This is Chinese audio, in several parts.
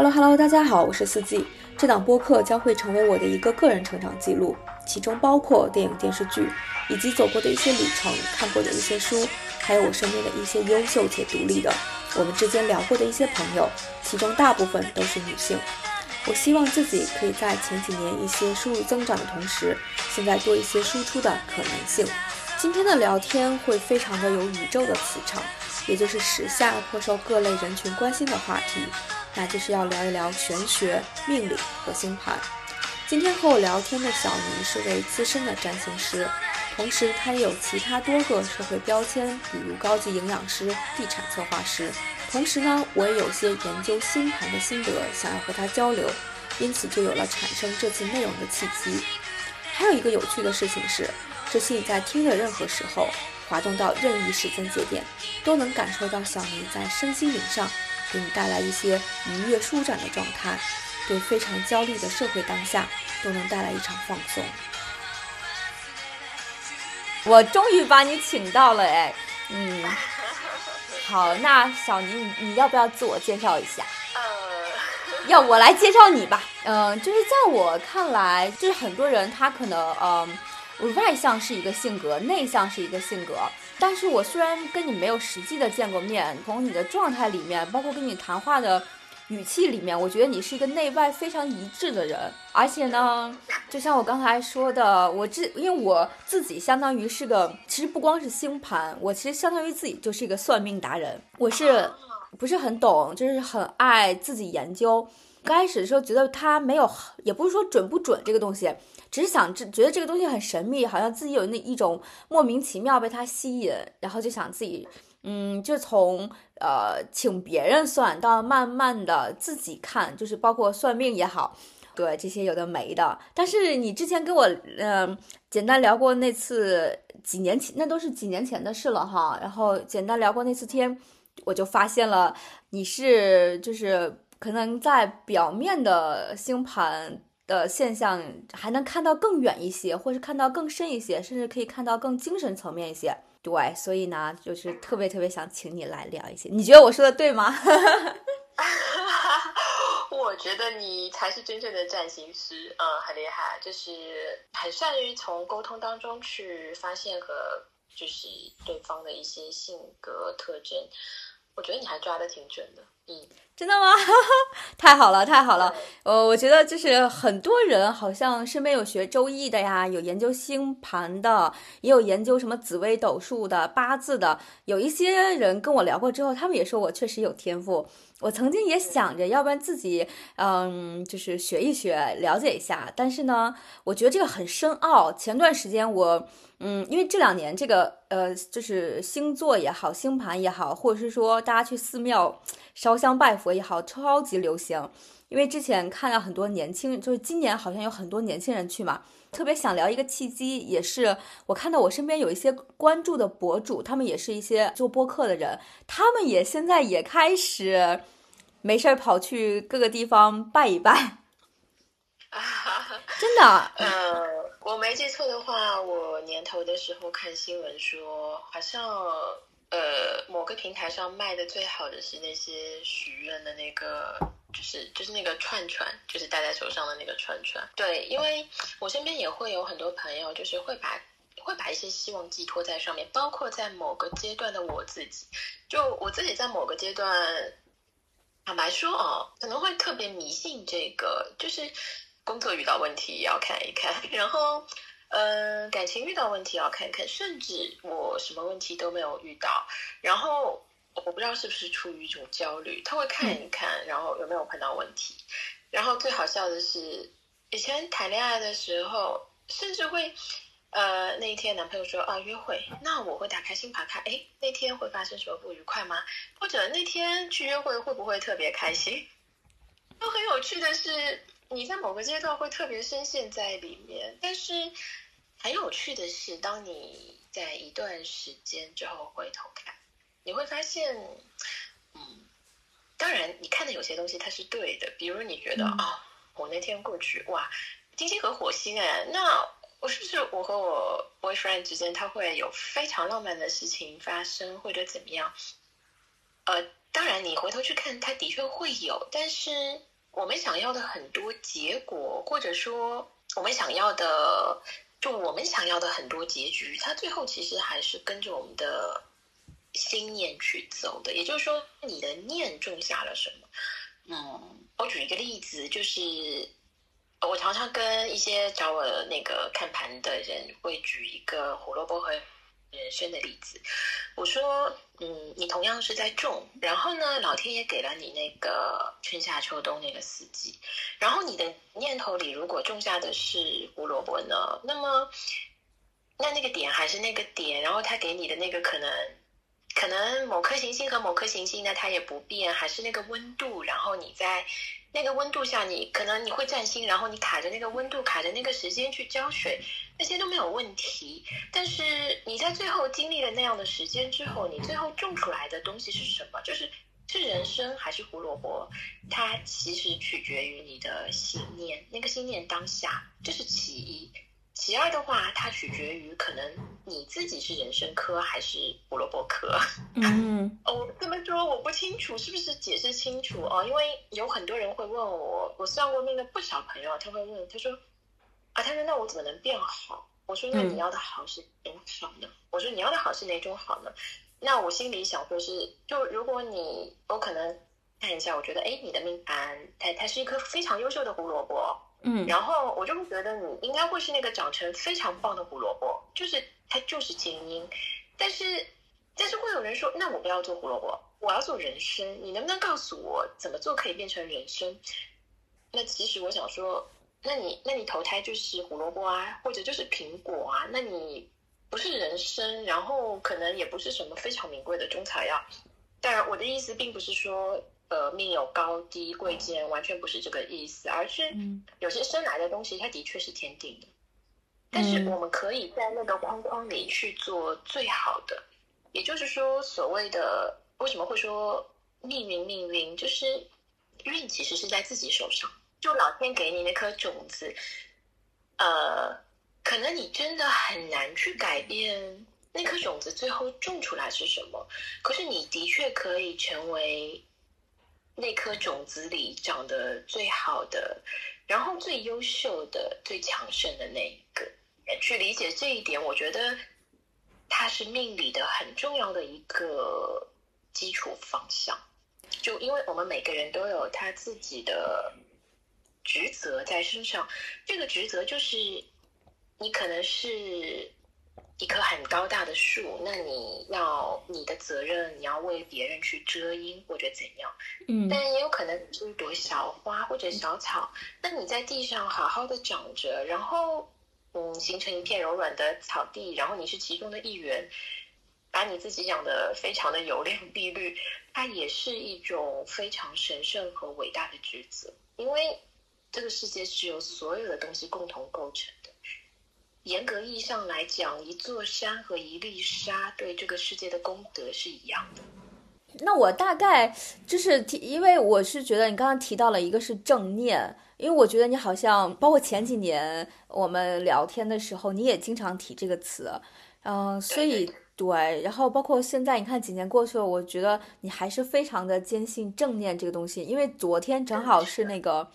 Hello Hello，大家好，我是四季。这档播客将会成为我的一个个人成长记录，其中包括电影、电视剧，以及走过的一些旅程、看过的一些书，还有我身边的一些优秀且独立的我们之间聊过的一些朋友，其中大部分都是女性。我希望自己可以在前几年一些收入增长的同时，现在多一些输出的可能性。今天的聊天会非常的有宇宙的磁场，也就是时下颇受各类人群关心的话题，那就是要聊一聊玄学、命理和星盘。今天和我聊天的小尼是位资深的占星师，同时他也有其他多个社会标签，比如高级营养师、地产策划师。同时呢，我也有些研究星盘的心得，想要和他交流，因此就有了产生这次内容的契机。还有一个有趣的事情是。这期你在听的任何时候，滑动到任意时间节点，都能感受到小尼在身心灵上给你带来一些愉悦舒展的状态，对非常焦虑的社会当下都能带来一场放松。我终于把你请到了，哎，嗯，好，那小尼，你你要不要自我介绍一下？呃，要我来介绍你吧。嗯，就是在我看来，就是很多人他可能，嗯。外向是一个性格，内向是一个性格。但是我虽然跟你没有实际的见过面，从你的状态里面，包括跟你谈话的语气里面，我觉得你是一个内外非常一致的人。而且呢，就像我刚才说的，我这因为我自己相当于是个，其实不光是星盘，我其实相当于自己就是一个算命达人。我是不是很懂，就是很爱自己研究。刚开始的时候觉得他没有，也不是说准不准这个东西。只是想这觉得这个东西很神秘，好像自己有那一种莫名其妙被它吸引，然后就想自己，嗯，就从呃请别人算到慢慢的自己看，就是包括算命也好，对这些有的没的。但是你之前跟我嗯简单聊过那次几年前，那都是几年前的事了哈。然后简单聊过那次天，我就发现了你是就是可能在表面的星盘。的现象还能看到更远一些，或是看到更深一些，甚至可以看到更精神层面一些。对，所以呢，就是特别特别想请你来聊一些。你觉得我说的对吗？我觉得你才是真正的占星师，嗯，很厉害，就是很善于从沟通当中去发现和就是对方的一些性格特征。我觉得你还抓的挺准的，嗯。真的吗？太好了，太好了！呃，我觉得就是很多人好像身边有学周易的呀，有研究星盘的，也有研究什么紫微斗数的、八字的。有一些人跟我聊过之后，他们也说我确实有天赋。我曾经也想着，要不然自己，嗯，就是学一学，了解一下。但是呢，我觉得这个很深奥。前段时间我，嗯，因为这两年这个，呃，就是星座也好，星盘也好，或者是说大家去寺庙烧香拜佛也好，超级流行。因为之前看到很多年轻，就是今年好像有很多年轻人去嘛。特别想聊一个契机，也是我看到我身边有一些关注的博主，他们也是一些做播客的人，他们也现在也开始没事儿跑去各个地方拜一拜。真的？呃，我没记错的话，我年头的时候看新闻说，好像呃某个平台上卖的最好的是那些许愿的那个。就是就是那个串串，就是戴在手上的那个串串。对，因为我身边也会有很多朋友，就是会把会把一些希望寄托在上面，包括在某个阶段的我自己。就我自己在某个阶段，坦白说哦，可能会特别迷信这个，就是工作遇到问题要看一看，然后嗯，感情遇到问题要看看，甚至我什么问题都没有遇到，然后。我不知道是不是出于一种焦虑，他会看一看，然后有没有碰到问题。然后最好笑的是，以前谈恋爱的时候，甚至会，呃，那一天男朋友说啊约会，那我会打开星盘看，哎，那天会发生什么不愉快吗？或者那天去约会会不会特别开心？都很有趣的是，你在某个阶段会特别深陷在里面，但是很有趣的是，当你在一段时间之后回头看。你会发现，嗯，当然，你看的有些东西它是对的，比如你觉得啊，我那天过去，哇，金星和火星哎，那我是不是我和我 boyfriend 之间他会有非常浪漫的事情发生，或者怎么样？呃，当然，你回头去看，他的确会有，但是我们想要的很多结果，或者说我们想要的，就我们想要的很多结局，它最后其实还是跟着我们的心念去走的。也就是说，你的念种下了什么？嗯，我举一个例子，就是我常常跟一些找我那个看盘的人会举一个胡萝卜和。人生的例子，我说，嗯，你同样是在种，然后呢，老天爷给了你那个春夏秋冬那个四季，然后你的念头里如果种下的是胡萝卜呢，那么，那那个点还是那个点，然后他给你的那个可能，可能某颗行星和某颗行星呢，它也不变，还是那个温度，然后你在。那个温度下，你可能你会占星，然后你卡着那个温度，卡着那个时间去浇水，那些都没有问题。但是你在最后经历了那样的时间之后，你最后种出来的东西是什么？就是是人参还是胡萝卜？它其实取决于你的信念，那个信念当下，这是其一。其二的话，它取决于可能你自己是人参科还是胡萝卜科。嗯，哦，这么说我不清楚，是不是解释清楚哦？因为有很多人会问我，我算过命的不少朋友，他会问，他说啊，他说那我怎么能变好？我说那你要的好是哪种好呢？我说你要的好是哪种好呢？那我心里想说是，就如果你我可能看一下，我觉得哎，你的命盘它它是一颗非常优秀的胡萝卜。嗯，然后我就会觉得你应该会是那个长成非常棒的胡萝卜，就是它就是精英，但是但是会有人说，那我不要做胡萝卜，我要做人参，你能不能告诉我怎么做可以变成人参？那其实我想说，那你那你投胎就是胡萝卜啊，或者就是苹果啊，那你不是人参，然后可能也不是什么非常名贵的中草药。当然，我的意思并不是说。呃，命有高低贵贱，完全不是这个意思，而是有些生来的东西，它的确是天定的。但是我们可以在那个框框里去做最好的，也就是说，所谓的为什么会说命运命运，就是运其实是在自己手上，就老天给你那颗种子，呃，可能你真的很难去改变那颗种子最后种出来是什么，可是你的确可以成为。那颗种子里长得最好的，然后最优秀的、最强盛的那一个，去理解这一点，我觉得它是命理的很重要的一个基础方向。就因为我们每个人都有他自己的职责在身上，这个职责就是你可能是。一棵很高大的树，那你要你的责任，你要为别人去遮阴或者怎样，嗯，但也有可能是一朵小花或者小草，那你在地上好好的长着，然后嗯，形成一片柔软的草地，然后你是其中的一员，把你自己养的非常的油亮碧绿，它也是一种非常神圣和伟大的职责，因为这个世界是由所有的东西共同构成。严格意义上来讲，一座山和一粒沙对这个世界的功德是一样的。那我大概就是提，因为我是觉得你刚刚提到了一个是正念，因为我觉得你好像包括前几年我们聊天的时候，你也经常提这个词，嗯，所以对，然后包括现在你看几年过去了，我觉得你还是非常的坚信正念这个东西，因为昨天正好是那个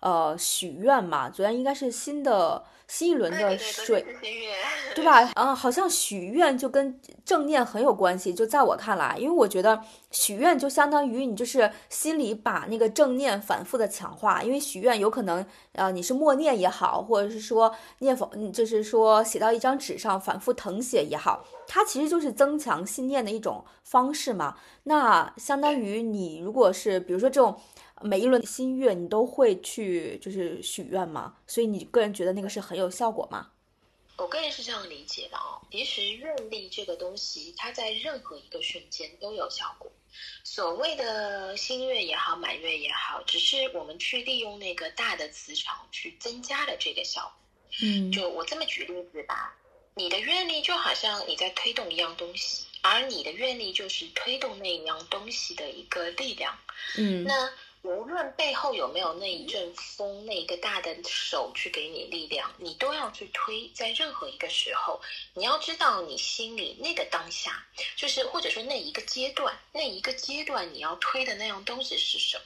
呃许愿嘛，昨天应该是新的。新一轮的水，对吧？嗯，好像许愿就跟正念很有关系。就在我看来，因为我觉得许愿就相当于你就是心里把那个正念反复的强化。因为许愿有可能，呃，你是默念也好，或者是说念佛，就是说写到一张纸上反复誊写也好，它其实就是增强信念的一种方式嘛。那相当于你如果是比如说这种。每一轮新月，你都会去就是许愿吗？所以你个人觉得那个是很有效果吗？我个人是这样理解的哦。其实愿力这个东西，它在任何一个瞬间都有效果。所谓的新月也好，满月也好，只是我们去利用那个大的磁场去增加了这个效果。嗯，就我这么举例子吧，你的愿力就好像你在推动一样东西，而你的愿力就是推动那一样东西的一个力量。嗯，那。无论背后有没有那一阵风，那一个大的手去给你力量，你都要去推。在任何一个时候，你要知道你心里那个当下，就是或者说那一个阶段，那一个阶段你要推的那样东西是什么。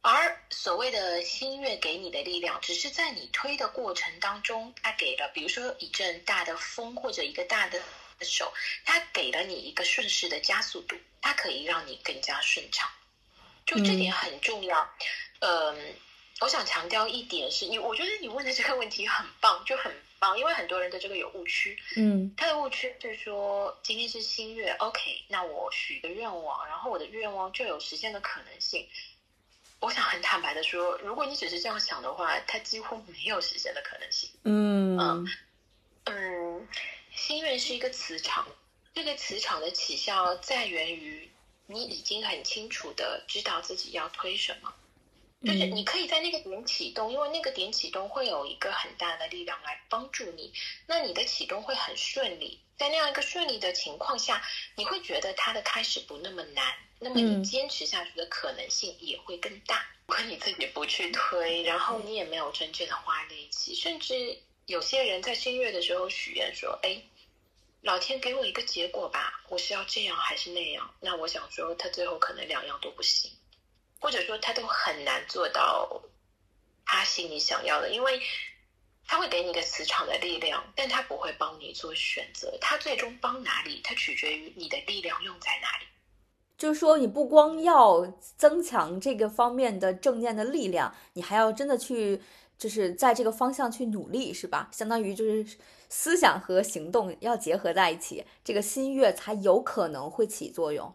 而所谓的新月给你的力量，只是在你推的过程当中，它给了，比如说一阵大的风或者一个大的手，它给了你一个顺势的加速度，它可以让你更加顺畅。就这点很重要。嗯，我想强调一点是，你我觉得你问的这个问题很棒，就很棒，因为很多人的这个有误区。嗯，他的误区就是说，今天是新月，OK，那我许个愿望，然后我的愿望就有实现的可能性。我想很坦白的说，如果你只是这样想的话，它几乎没有实现的可能性。嗯嗯嗯，心愿是一个磁场，这个磁场的起效在源于你已经很清楚的知道自己要推什么，就是你可以在那个点启动，因为那个点启动会有一个很大的力量来帮助你，那你的启动会很顺利。在那样一个顺利的情况下，你会觉得它的开始不那么难。那么你坚持下去的可能性也会更大。如果你自己不去推，然后你也没有真正的花力气，甚至有些人在新月的时候许愿说：“哎，老天给我一个结果吧，我是要这样还是那样？”那我想说，他最后可能两样都不行，或者说他都很难做到他心里想要的，因为他会给你一个磁场的力量，但他不会帮你做选择。他最终帮哪里，它取决于你的力量用在哪里。就是说，你不光要增强这个方面的正念的力量，你还要真的去，就是在这个方向去努力，是吧？相当于就是思想和行动要结合在一起，这个新月才有可能会起作用。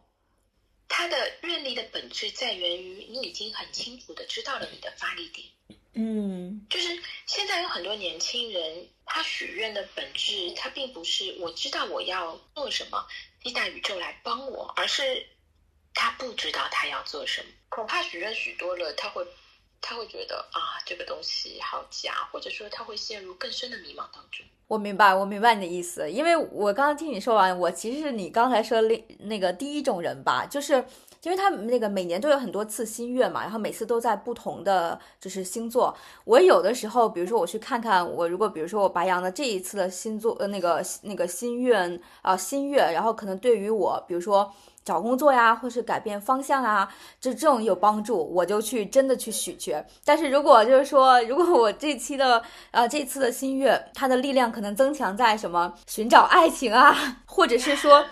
它的愿力的本质在源于你已经很清楚的知道了你的发力点。嗯，就是现在有很多年轻人，他许愿的本质，他并不是我知道我要做什么，期待宇宙来帮我，而是。他不知道他要做什么，恐怕许愿许多了，他会，他会觉得啊，这个东西好假，或者说他会陷入更深的迷茫当中。我明白，我明白你的意思，因为我刚刚听你说完，我其实是你刚才说那那个第一种人吧，就是因为他那个每年都有很多次新月嘛，然后每次都在不同的就是星座。我有的时候，比如说我去看看，我如果比如说我白羊的这一次的星座呃那个那个新月啊新月，然后可能对于我，比如说。找工作呀，或是改变方向啊，就这种有帮助，我就去真的去许去。但是如果就是说，如果我这期的呃这次的新月，它的力量可能增强在什么寻找爱情啊，或者是说。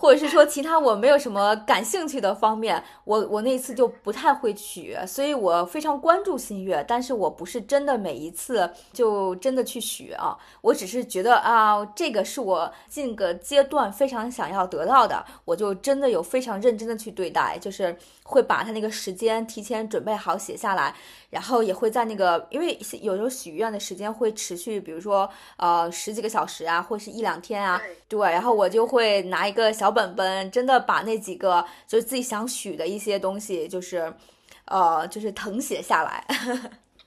或者是说其他我没有什么感兴趣的方面，我我那次就不太会取，所以我非常关注新月，但是我不是真的每一次就真的去许啊，我只是觉得啊，这个是我近个阶段非常想要得到的，我就真的有非常认真的去对待，就是会把它那个时间提前准备好写下来。然后也会在那个，因为有时候许愿的时间会持续，比如说呃十几个小时啊，或是一两天啊，对。然后我就会拿一个小本本，真的把那几个就是自己想许的一些东西，就是呃就是誊写下来。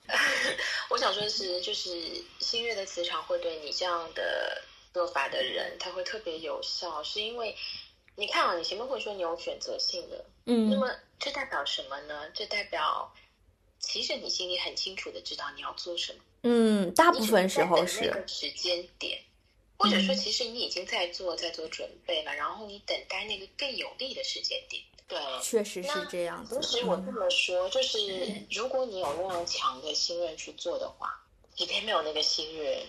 我想说的是，就是新月的磁场会对你这样的做法的人，他会特别有效，是因为你看啊，你前面会说你有选择性的，嗯，那么这代表什么呢？这代表。其实你心里很清楚的知道你要做什么，嗯，大部分时候是那个时间点，或者说其实你已经在做在做准备了，然后你等待那个更有利的时间点。对，确实是这样子。同时我这么说，就是如果你有那样强的心愿去做的话，即便没有那个心愿。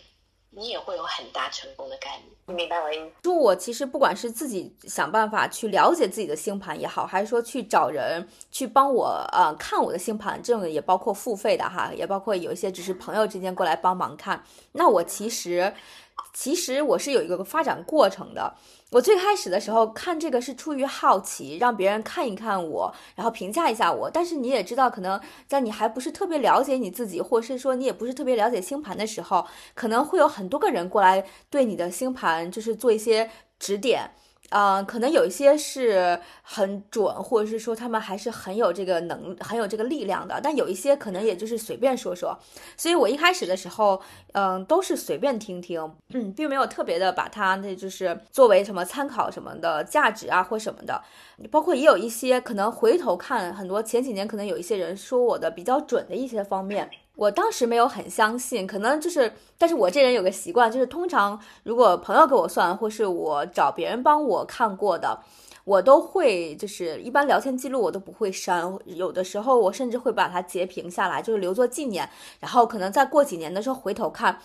你也会有很大成功的概率，你明白我意思？就我其实不管是自己想办法去了解自己的星盘也好，还是说去找人去帮我呃看我的星盘，这种也包括付费的哈，也包括有一些只是朋友之间过来帮忙看。那我其实其实我是有一个发展过程的。我最开始的时候看这个是出于好奇，让别人看一看我，然后评价一下我。但是你也知道，可能在你还不是特别了解你自己，或是说你也不是特别了解星盘的时候，可能会有很多个人过来对你的星盘就是做一些指点。呃，可能有一些是很准，或者是说他们还是很有这个能、很有这个力量的，但有一些可能也就是随便说说。所以我一开始的时候，嗯，都是随便听听，嗯，并没有特别的把它那就是作为什么参考什么的价值啊或什么的。包括也有一些可能回头看很多前几年可能有一些人说我的比较准的一些方面。我当时没有很相信，可能就是，但是我这人有个习惯，就是通常如果朋友给我算，或是我找别人帮我看过的，我都会就是一般聊天记录我都不会删，有的时候我甚至会把它截屏下来，就是留作纪念，然后可能再过几年的时候回头看。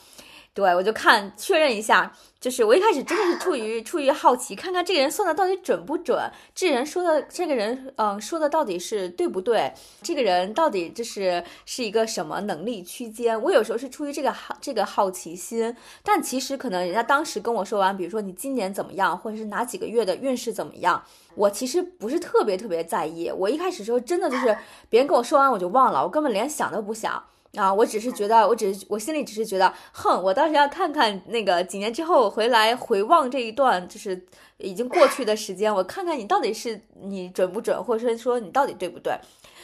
对，我就看确认一下，就是我一开始真的是出于出于好奇，看看这个人算的到底准不准，这人说的这个人，嗯，说的到底是对不对？这个人到底就是是一个什么能力区间？我有时候是出于这个好这个好奇心，但其实可能人家当时跟我说完，比如说你今年怎么样，或者是哪几个月的运势怎么样，我其实不是特别特别在意。我一开始时候真的就是别人跟我说完我就忘了，我根本连想都不想。啊，我只是觉得，我只是我心里只是觉得，哼，我倒是要看看那个几年之后回来回望这一段就是已经过去的时间，我看看你到底是你准不准，或者说你到底对不对。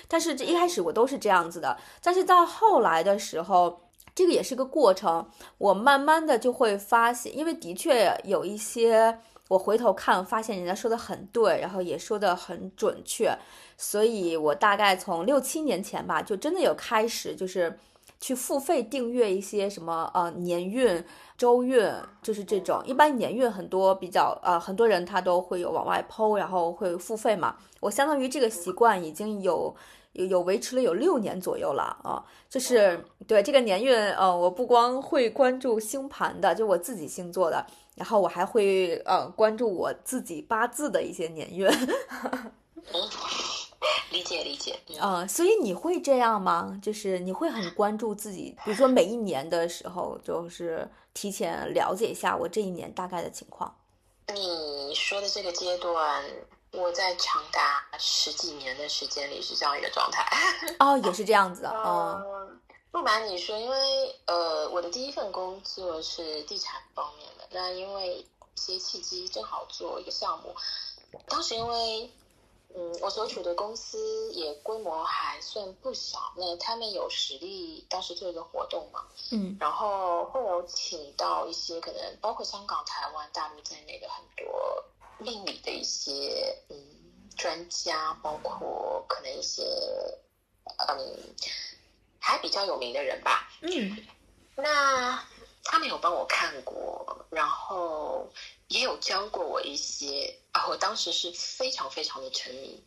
但是这一开始我都是这样子的，但是到后来的时候，这个也是个过程，我慢慢的就会发现，因为的确有一些。我回头看，发现人家说的很对，然后也说的很准确，所以我大概从六七年前吧，就真的有开始，就是去付费订阅一些什么呃年运、周运，就是这种。一般年运很多比较呃很多人他都会有往外抛，然后会付费嘛。我相当于这个习惯已经有有有维持了有六年左右了啊，就是对这个年运，呃，我不光会关注星盘的，就我自己星座的。然后我还会呃关注我自己八字的一些年运，理解理解，嗯，所以你会这样吗？就是你会很关注自己，比如说每一年的时候，就是提前了解一下我这一年大概的情况。你说的这个阶段，我在长达十几年的时间里是这样一个状态。哦，也是这样子的，嗯。不瞒你说，因为呃，我的第一份工作是地产方面的。那因为一些契机，正好做一个项目。当时因为嗯，我所处的公司也规模还算不小，那他们有实力，当时做一个活动嘛，嗯，然后会有请到一些可能包括香港、台湾、大陆在内的很多命理的一些嗯专家，包括可能一些嗯。还比较有名的人吧，嗯，那他们有帮我看过，然后也有教过我一些啊，我当时是非常非常的沉迷，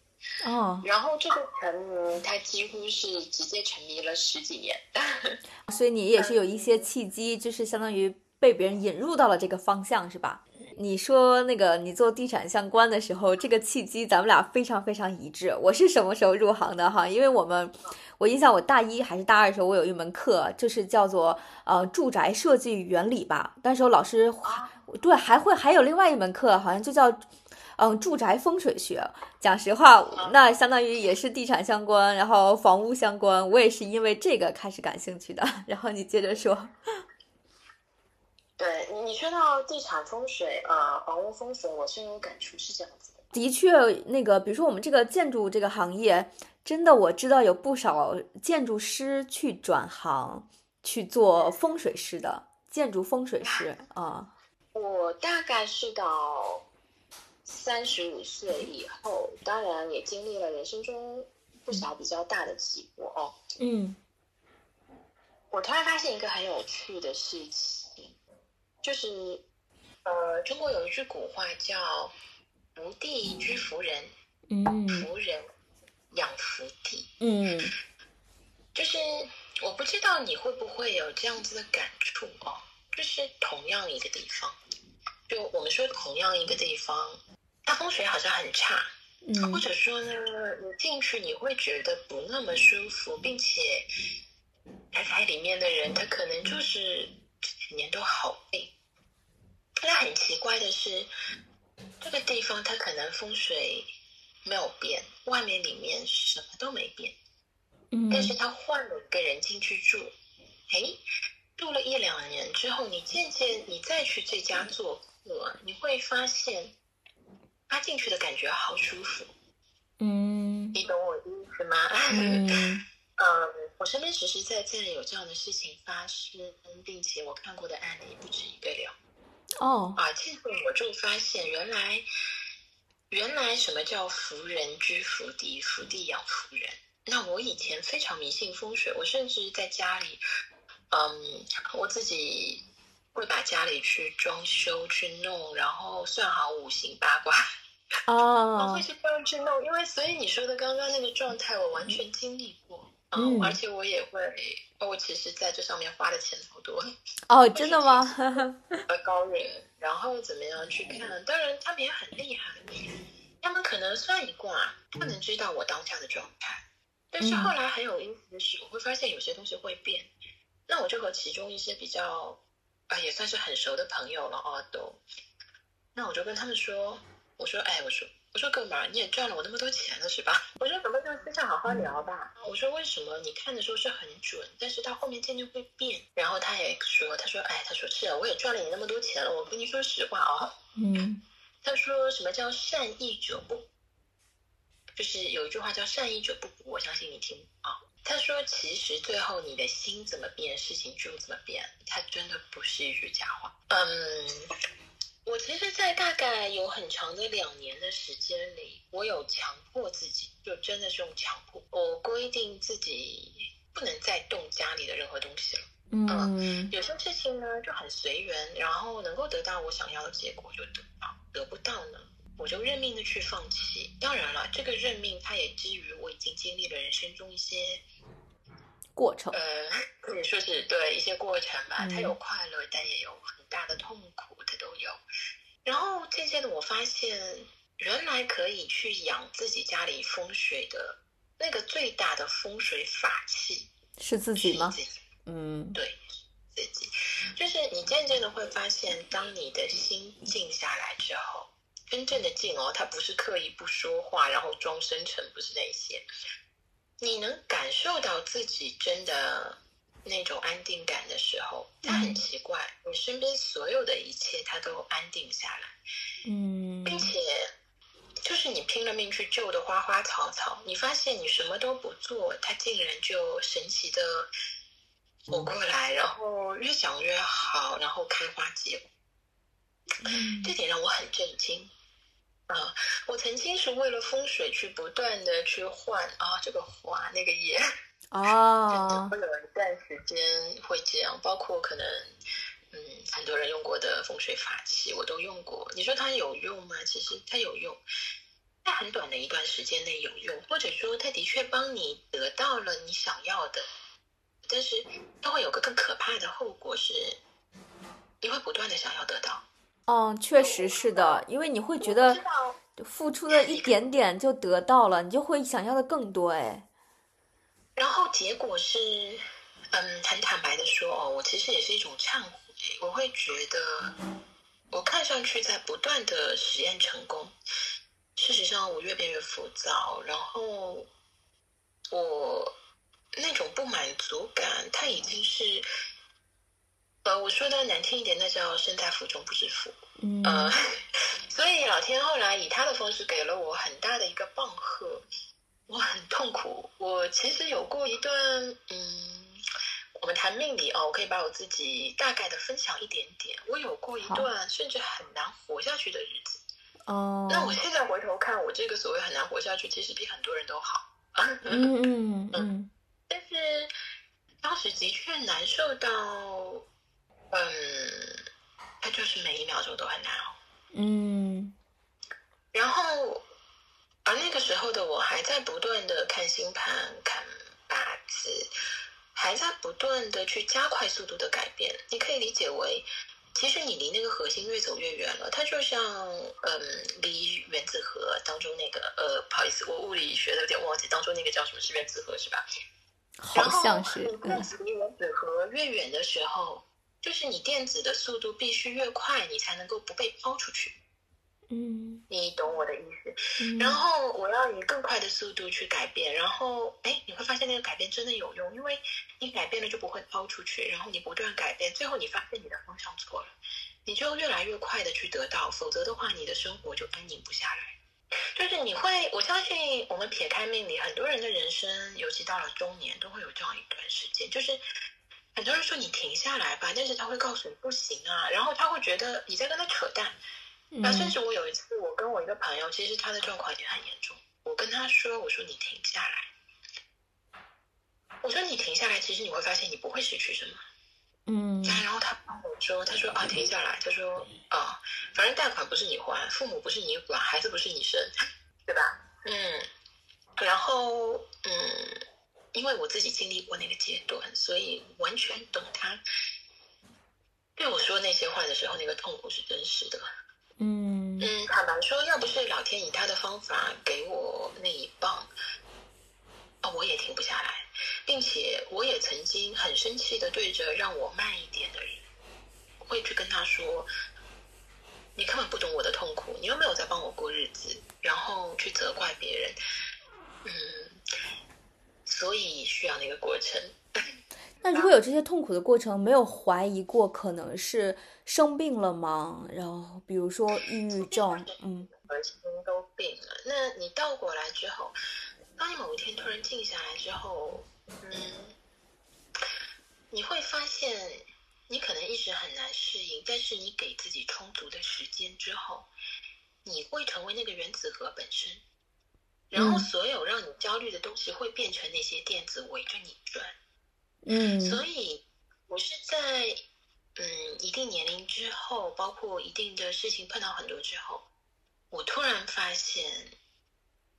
哦，然后这个沉迷，他几乎是直接沉迷了十几年，所以你也是有一些契机，就是相当于被别人引入到了这个方向，是吧？你说那个你做地产相关的时候，这个契机咱们俩非常非常一致。我是什么时候入行的哈？因为我们，我印象我大一还是大二的时候，我有一门课，就是叫做呃住宅设计原理吧。那时候老师对还会还有另外一门课，好像就叫嗯住宅风水学。讲实话，那相当于也是地产相关，然后房屋相关。我也是因为这个开始感兴趣的。然后你接着说。对你说到地产风水啊，房屋风水，我深有感触，是这样子的。的确，那个比如说我们这个建筑这个行业，真的我知道有不少建筑师去转行去做风水师的建筑风水师啊。我大概是到三十五岁以后，当然也经历了人生中不少比较大的起伏哦。嗯，我突然发现一个很有趣的事情。就是，呃，中国有一句古话叫“福地居福人”，嗯，福人养福地，嗯，就是我不知道你会不会有这样子的感触哦，就是同样一个地方，就我们说同样一个地方，它风水好像很差，嗯，或者说呢，你进去你会觉得不那么舒服，并且待在里面的人，他可能就是。几年都好病，那很奇怪的是，这个地方它可能风水没有变，外面里面什么都没变，嗯，但是他换了一个人进去住，哎，住了一两年之后，你渐渐你再去这家做客，你会发现他进去的感觉好舒服，嗯，你懂我意思吗？嗯。嗯，我身边实实在在有这样的事情发生，并且我看过的案例不止一个了。哦，啊，这个我就发现，原来原来什么叫福人居福地，福地养福人。那我以前非常迷信风水，我甚至在家里，嗯，我自己会把家里去装修去弄，然后算好五行八卦。哦，会去这样去弄，因为所以你说的刚刚那个状态，我完全经历过。嗯，而且我也会，我其实在这上面花的钱好多。哦，真的吗？呃，高人，然后怎么样去看？当然他们也很厉害，他们可能算一卦，不能知道我当下的状态。但是后来很有意思的是，我会发现有些东西会变。那我就和其中一些比较啊，也算是很熟的朋友了哦，都。那我就跟他们说，我说，哎，我说。我说哥们儿，你也赚了我那么多钱了是吧？我说咱们就私下好好聊吧。我说为什么你看的时候是很准，但是到后面渐渐会变？然后他也说，他说，哎，他说是啊，我也赚了你那么多钱了。我跟你说实话啊，嗯，他说什么叫善意者不，就是有一句话叫善意者不补，我相信你听啊。他说其实最后你的心怎么变，事情就怎么变，他真的不是一句假话。嗯。我其实，在大概有很长的两年的时间里，我有强迫自己，就真的是用强迫，我规定自己不能再动家里的任何东西了。嗯，有些事情呢就很随缘，然后能够得到我想要的结果就得到，得不到呢，我就认命的去放弃。当然了，这个认命它也基于我已经经历了人生中一些过程，呃，说是对一些过程吧，它有快乐，但也有很大的痛苦。它都有，然后渐渐的我发现，原来可以去养自己家里风水的那个最大的风水法器是自己吗？嗯，对，自己，就是你渐渐的会发现，当你的心静下来之后，真正的静哦，它不是刻意不说话，然后装深沉，不是那些，你能感受到自己真的。那种安定感的时候，它很奇怪，你身边所有的一切它都安定下来，嗯，并且就是你拼了命去救的花花草草，你发现你什么都不做，它竟然就神奇的活过来，然后越长越好，然后开花结果，这点让我很震惊啊！我曾经是为了风水去不断的去换啊，这个花那个叶。哦，会有一段时间会这样，包括可能，嗯，很多人用过的风水法器，我都用过。你说它有用吗？其实它有用，在很短的一段时间内有用，或者说它的确帮你得到了你想要的，但是它会有个更可怕的后果是，你会不断的想要得到。嗯，确实是的，因为你会觉得付出了一点点就得到了，你就会想要的更多，哎。然后结果是，嗯，很坦白的说哦，我其实也是一种忏悔。我会觉得，我看上去在不断的实验成功，事实上我越变越浮躁，然后我那种不满足感，它已经是，我说的难听一点，那叫身在福中不知福。嗯，所以老天后来以他的方式给了我很大的一个棒喝。我很痛苦。我其实有过一段，嗯，我们谈命理哦，我可以把我自己大概的分享一点点。我有过一段甚至很难活下去的日子。哦。那我现在回头看，我这个所谓很难活下去，其实比很多人都好。嗯 嗯嗯。但是当时的确难受到，嗯，它就是每一秒钟都很难熬。嗯。然后。而那个时候的我还在不断的看星盘、看八字，还在不断的去加快速度的改变。你可以理解为，其实你离那个核心越走越远了。它就像，嗯，离原子核当中那个，呃，不好意思，我物理学的有点忘记，当中那个叫什么是原子核是吧？好像是。然后离原子核越远的时候，就是你电子的速度必须越快，你才能够不被抛出去。嗯，你懂我的意思。然后我要以更快的速度去改变，然后哎，你会发现那个改变真的有用，因为你改变了就不会抛出去，然后你不断改变，最后你发现你的方向错了，你就越来越快的去得到，否则的话，你的生活就安宁不下来。就是你会，我相信我们撇开命理，很多人的人生，尤其到了中年，都会有这样一段时间，就是很多人说你停下来吧，但是他会告诉你不行啊，然后他会觉得你在跟他扯淡。那甚至我有一次，我跟我一个朋友，其实他的状况已经很严重。我跟他说：“我说你停下来，我说你停下来，其实你会发现你不会失去什么。”嗯。然后他帮我说：“他说啊，停下来。他说啊，反正贷款不是你还，父母不是你管，孩子不是你生，对吧？嗯。然后嗯，因为我自己经历过那个阶段，所以完全懂他对我说那些话的时候，那个痛苦是真实的。嗯嗯，坦白说，要不是老天以他的方法给我那一棒。”啊，我也停不下来，并且我也曾经很生气的对着让我慢一点的人，会去跟他说：“你根本不懂我的痛苦，你又没有在帮我过日子。”然后去责怪别人，嗯，所以需要那个过程。那如果有这些痛苦的过程，没有怀疑过可能是生病了吗？然后比如说抑郁症，嗯，核心都病了。那你倒过来之后。当你某一天突然静下来之后，嗯，你会发现你可能一直很难适应，但是你给自己充足的时间之后，你会成为那个原子核本身，然后所有让你焦虑的东西会变成那些电子围着你转。嗯，所以我是在嗯一定年龄之后，包括一定的事情碰到很多之后，我突然发现。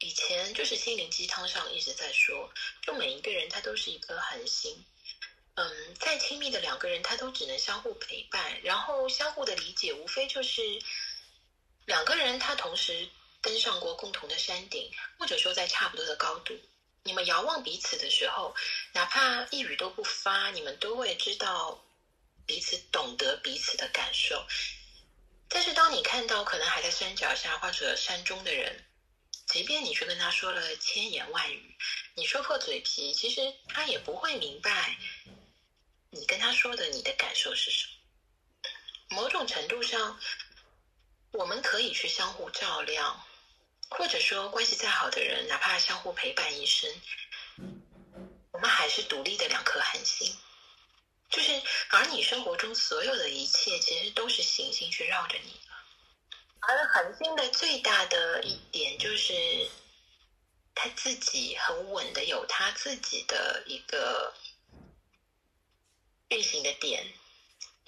以前就是心灵鸡汤上一直在说，就每一个人他都是一颗恒星，嗯，再亲密的两个人他都只能相互陪伴，然后相互的理解，无非就是两个人他同时登上过共同的山顶，或者说在差不多的高度，你们遥望彼此的时候，哪怕一语都不发，你们都会知道彼此懂得彼此的感受。但是当你看到可能还在山脚下或者山中的人，即便你去跟他说了千言万语，你说破嘴皮，其实他也不会明白你跟他说的你的感受是什么。某种程度上，我们可以去相互照亮，或者说关系再好的人，哪怕相互陪伴一生，我们还是独立的两颗恒星。就是，而你生活中所有的一切，其实都是行星去绕着你。而恒星的最大的一点就是，他自己很稳的，有他自己的一个运行的点、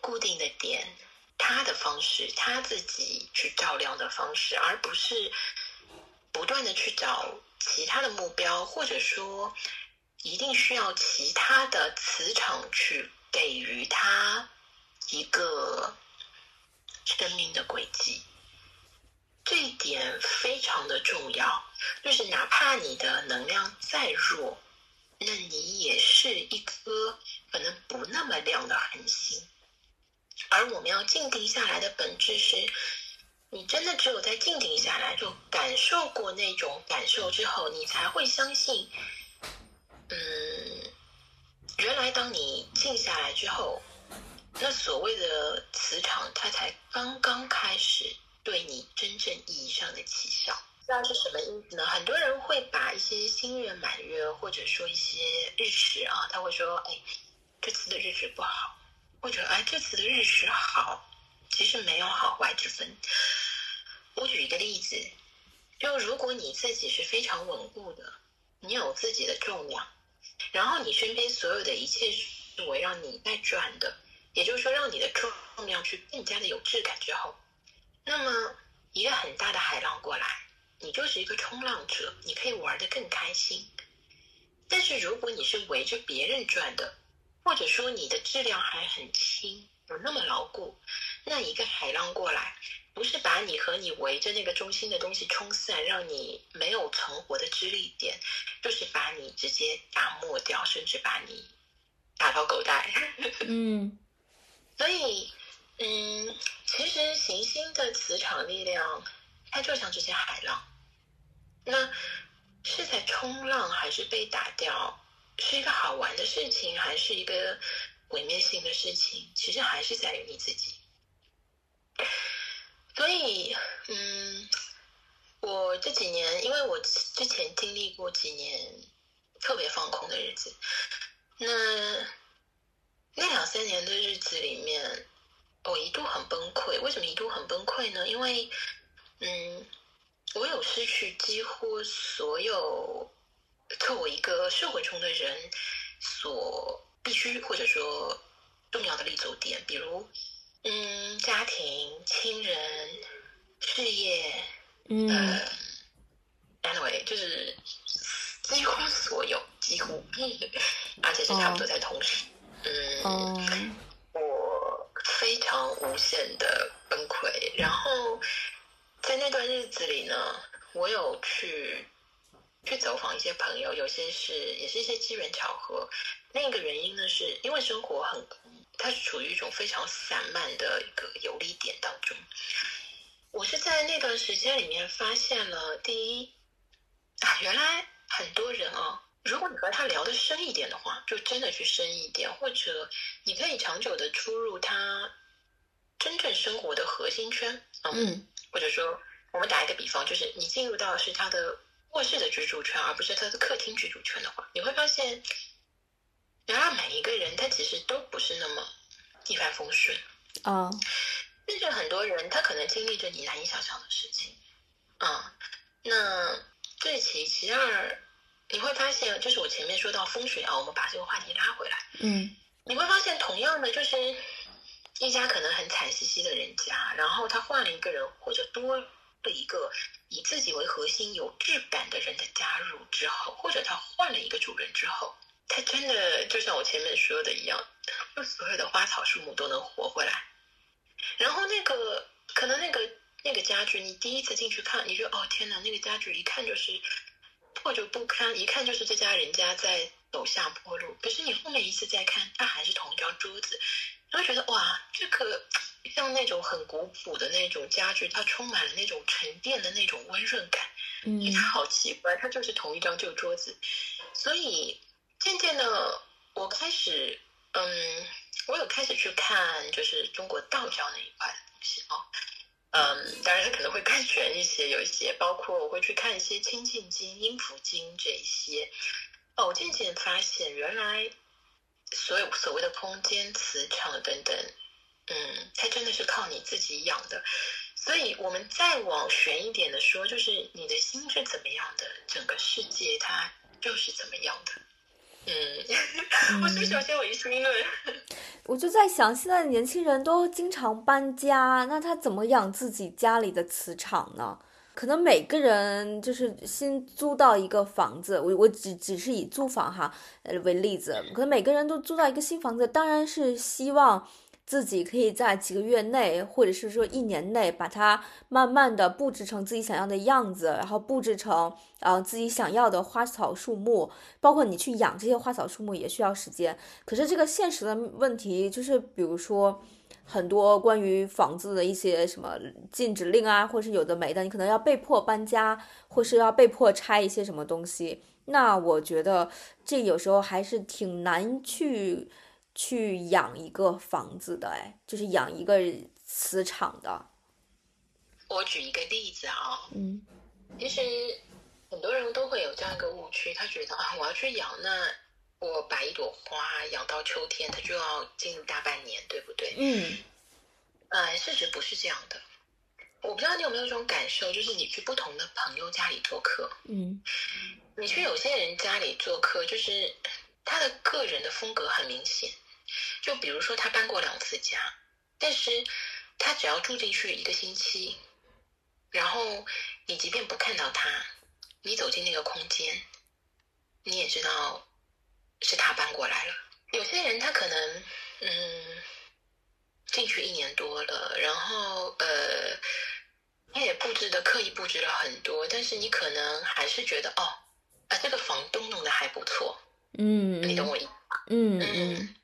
固定的点，他的方式，他自己去照亮的方式，而不是不断的去找其他的目标，或者说一定需要其他的磁场去给予他一个生命的轨迹。这一点非常的重要，就是哪怕你的能量再弱，那你也是一颗可能不那么亮的恒星。而我们要静定下来的本质是，你真的只有在静定下来，就感受过那种感受之后，你才会相信，嗯，原来当你静下来之后，那所谓的磁场它才刚刚开始。对你真正意义上的起效，知道是什么意思呢？很多人会把一些新月、满月，或者说一些日食啊，他会说：“哎，这次的日食不好。”或者“哎，这次的日食好。”其实没有好坏之分。我举一个例子，就如果你自己是非常稳固的，你有自己的重量，然后你身边所有的一切是围绕你在转的，也就是说，让你的重量去更加的有质感之后。那么，一个很大的海浪过来，你就是一个冲浪者，你可以玩得更开心。但是，如果你是围着别人转的，或者说你的质量还很轻，有那么牢固，那一个海浪过来，不是把你和你围着那个中心的东西冲散，让你没有存活的支力点，就是把你直接打没掉，甚至把你打到狗带。嗯，所以。嗯，其实行星的磁场力量，它就像这些海浪，那是在冲浪还是被打掉？是一个好玩的事情，还是一个毁灭性的事情？其实还是在于你自己。所以，嗯，我这几年，因为我之前经历过几年特别放空的日子，那那两三年的日子里面。我一度很崩溃，为什么一度很崩溃呢？因为，嗯，我有失去几乎所有作为一个社会中的人所必须或者说重要的立足点，比如嗯，家庭、亲人、事业，嗯，anyway，就是几乎所有，几乎，而且是差不多在同时，嗯，我非常无限的崩溃，然后在那段日子里呢，我有去。去走访一些朋友，有些是也是一些机缘巧合。另一个原因呢，是因为生活很，它是处于一种非常散漫的一个游离点当中。我是在那段时间里面发现了，第一啊，原来很多人啊，如果你和他聊得深一点的话，就真的去深一点，或者你可以长久的出入他真正生活的核心圈，嗯，或者说我们打一个比方，就是你进入到是他的。卧室的居住圈，而不是他的客厅居住圈的话，你会发现，原来每一个人他其实都不是那么一帆风顺啊。甚至很多人他可能经历着你难以想象的事情啊。那这其其二，你会发现，就是我前面说到风水啊，我们把这个话题拉回来，嗯，你会发现，同样的，就是一家可能很惨兮兮的人家，然后他换了一个人，或者多。了一个以自己为核心、有质感的人的加入之后，或者他换了一个主人之后，他真的就像我前面说的一样，就所有的花草树木都能活回来。然后那个可能那个那个家具，你第一次进去看，你就哦天哪，那个家具一看就是破旧不堪，一看就是这家人家在走下坡路。可是你后面一次再看，它还是同一张桌子，你会觉得哇，这个。像那种很古朴的那种家具，它充满了那种沉淀的那种温润感。嗯，它好奇怪，它就是同一张旧桌子。所以渐渐的，我开始，嗯，我有开始去看，就是中国道教那一块的东西啊。嗯，当然可能会更玄一些，有一些包括我会去看一些《清净经》《阴符经》这些。哦，我渐渐发现，原来所有所谓的空间、磁场等等。嗯，它真的是靠你自己养的，所以我们再往玄一点的说，就是你的心是怎么样的，整个世界它就是怎么样的。嗯，我是不是有些违心论？我就在想，现在年轻人都经常搬家，那他怎么养自己家里的磁场呢？可能每个人就是新租到一个房子，我我只只是以租房哈呃为例子，可能每个人都租到一个新房子，当然是希望。自己可以在几个月内，或者是说一年内，把它慢慢的布置成自己想要的样子，然后布置成呃自己想要的花草树木，包括你去养这些花草树木也需要时间。可是这个现实的问题就是，比如说很多关于房子的一些什么禁止令啊，或是有的没的，你可能要被迫搬家，或是要被迫拆一些什么东西。那我觉得这有时候还是挺难去。去养一个房子的，哎，就是养一个磁场的。我举一个例子啊，嗯，其实很多人都会有这样一个误区，他觉得啊，我要去养，那我把一朵花养到秋天，它就要进入大半年，对不对？嗯，呃，事实不是这样的。我不知道你有没有这种感受，就是你去不同的朋友家里做客，嗯，你去有些人家里做客，就是他的个人的风格很明显。就比如说，他搬过两次家，但是他只要住进去一个星期，然后你即便不看到他，你走进那个空间，你也知道是他搬过来了。有些人他可能嗯进去一年多了，然后呃他也布置的刻意布置了很多，但是你可能还是觉得哦啊这个房东弄的还不错，嗯，你懂我意思吧？嗯嗯。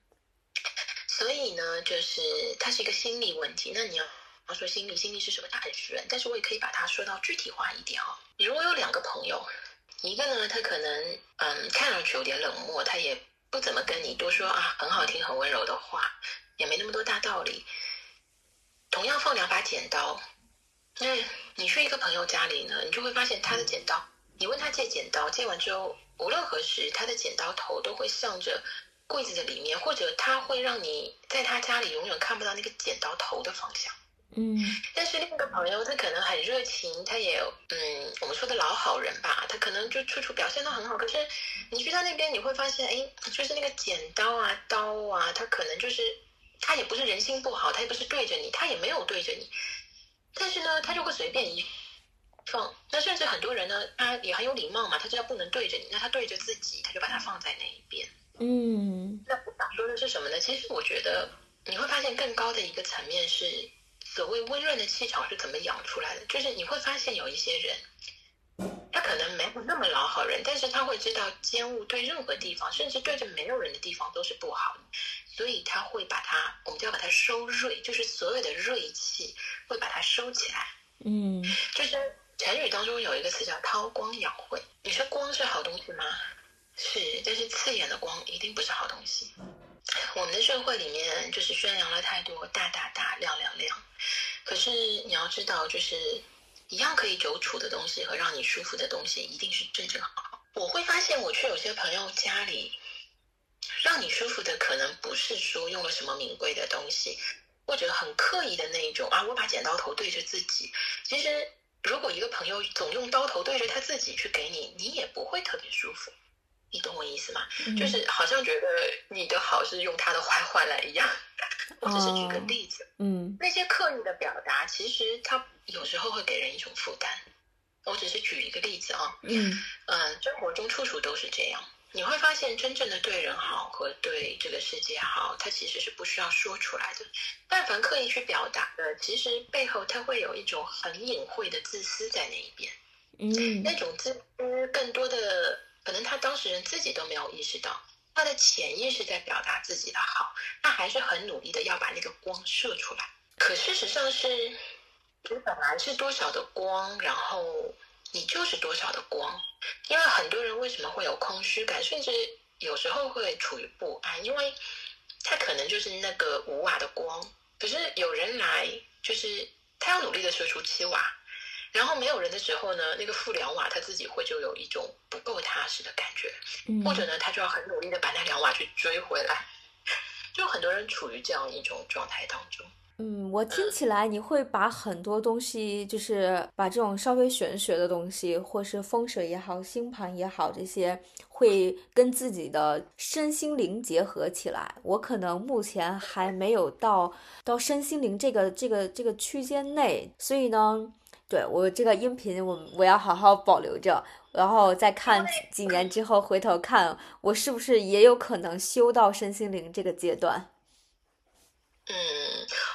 所以呢，就是它是一个心理问题。那你要要说心理，心理是什么？它很玄，但是我也可以把它说到具体化一点啊。你如果有两个朋友，一个呢，他可能嗯看上去有点冷漠，他也不怎么跟你多说啊很好听、很温柔的话，也没那么多大道理。同样放两把剪刀，那你去一个朋友家里呢，你就会发现他的剪刀，你问他借剪刀，借完之后无论何时，他的剪刀头都会向着。柜子的里面，或者他会让你在他家里永远看不到那个剪刀头的方向。嗯，但是另一个朋友他可能很热情，他也嗯，我们说的老好人吧，他可能就处处表现都很好。可是你去到那边，你会发现，哎，就是那个剪刀啊、刀啊，他可能就是他也不是人心不好，他也不是对着你，他也没有对着你，但是呢，他就会随便一放。那甚至很多人呢，他也很有礼貌嘛，他知道不能对着你，那他对着自己，他就把它放在那一边。嗯，那我想说的是什么呢？其实我觉得你会发现更高的一个层面是，所谓温润的气场是怎么养出来的，就是你会发现有一些人。他可能没有那么老好人，但是他会知道奸物对任何地方，甚至对着没有人的地方都是不好的，所以他会把它，我们就要把它收锐，就是所有的锐气会把它收起来。嗯，就是成语当中有一个词叫韬光养晦。你说光是好东西吗？是，但是刺眼的光一定不是好东西。我们的社会里面就是宣扬了太多大大大亮亮亮，可是你要知道，就是。一样可以久处的东西和让你舒服的东西，一定是真正好。我会发现，我去有些朋友家里，让你舒服的可能不是说用了什么名贵的东西，或者很刻意的那一种啊。我把剪刀头对着自己，其实如果一个朋友总用刀头对着他自己去给你，你也不会特别舒服。你懂我意思吗？就是好像觉得你的好是用他的坏换来一样。我只是举个例子，嗯，那些刻意的表达，其实他有时候会给人一种负担。我只是举一个例子啊，嗯嗯，生活中处处都是这样。你会发现，真正的对人好和对这个世界好，它其实是不需要说出来的。但凡刻意去表达的，其实背后它会有一种很隐晦的自私在那一边。嗯，那种自私，更多的可能他当事人自己都没有意识到。他的潜意识在表达自己的好，他还是很努力的要把那个光射出来。可事实上是，你本来是多少的光，然后你就是多少的光。因为很多人为什么会有空虚感，甚至有时候会处于不安，因为他可能就是那个五瓦的光，可是有人来，就是他要努力的射出七瓦。然后没有人的时候呢，那个负两瓦他自己会就有一种不够踏实的感觉，或者呢，他就要很努力的把那两瓦去追回来，就很多人处于这样一种状态当中。嗯，我听起来你会把很多东西，就是把这种稍微玄学的东西，或是风水也好、星盘也好，这些会跟自己的身心灵结合起来。我可能目前还没有到到身心灵这个这个这个区间内，所以呢。对我这个音频，我我要好好保留着，然后再看几年之后回头看，我是不是也有可能修到身心灵这个阶段？嗯，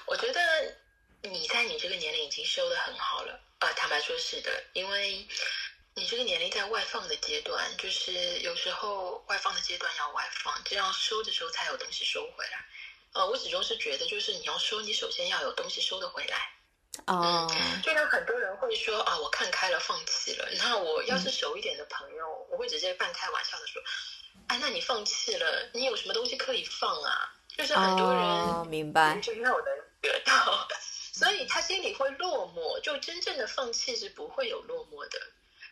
我觉得你在你这个年龄已经修的很好了啊，坦白说是的，因为你这个年龄在外放的阶段，就是有时候外放的阶段要外放，这样收的时候才有东西收回来。呃，我始终是觉得，就是你要收，你首先要有东西收得回来。哦，就像很多人会说啊，我看开了，放弃了。那我要是熟一点的朋友，我会直接半开玩笑的说，哎，那你放弃了，你有什么东西可以放啊？就是很多人明白，就没有能得到，所以他心里会落寞。就真正的放弃是不会有落寞的，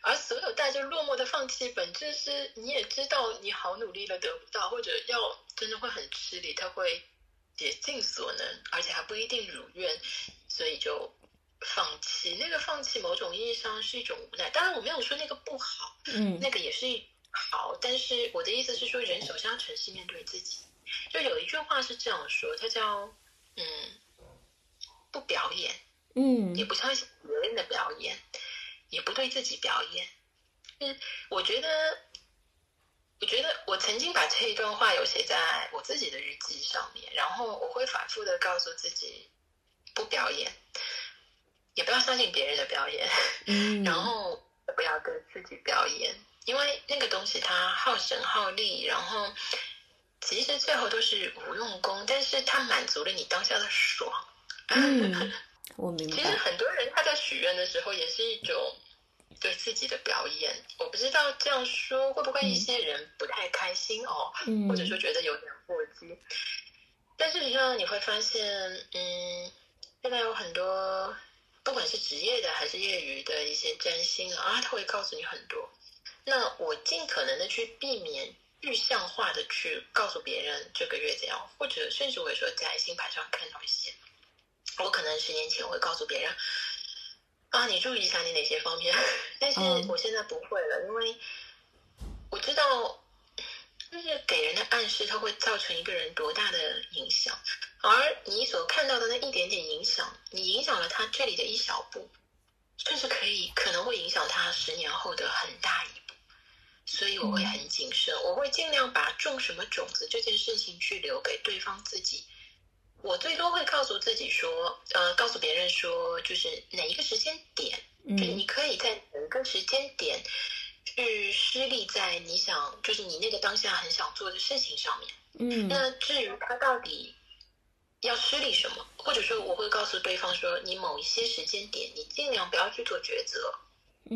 而所有带着落寞的放弃，本质是你也知道你好努力了得不到，或者要真的会很吃力，他会。竭尽所能，而且还不一定如愿，所以就放弃。那个放弃，某种意义上是一种无奈。当然，我没有说那个不好，嗯，那个也是好。但是我的意思是说，人首先要诚实面对自己。就有一句话是这样说，它叫“嗯，不表演，嗯，也不相信别人的表演，也不对自己表演。”嗯，我觉得。我觉得我曾经把这一段话有写在我自己的日记上面，然后我会反复的告诉自己，不表演，也不要相信别人的表演，然后不要跟自己表演，因为那个东西它耗神耗力，然后其实最后都是无用功，但是它满足了你当下的爽。嗯，我明白。其实很多人他在许愿的时候也是一种。对自己的表演，我不知道这样说会不会一些人不太开心哦，或者说觉得有点过激。但事实上你会发现，嗯，现在有很多不管是职业的还是业余的一些占星啊，他会告诉你很多。那我尽可能的去避免具象化的去告诉别人这个月怎样，或者甚至会说在星盘上看到一些，我可能十年前会告诉别人。啊，你注意一下你哪些方面，但是我现在不会了，因为我知道，就是给人的暗示，它会造成一个人多大的影响。而你所看到的那一点点影响，你影响了他这里的一小步，甚至可以可能会影响他十年后的很大一步。所以我会很谨慎，我会尽量把种什么种子这件事情去留给对方自己。我最多会告诉自己说，呃，告诉别人说，就是哪一个时间点，就是你可以在某个时间点去施力在你想，就是你那个当下很想做的事情上面。嗯，那至于他到底要施力什么，或者说我会告诉对方说，你某一些时间点，你尽量不要去做抉择，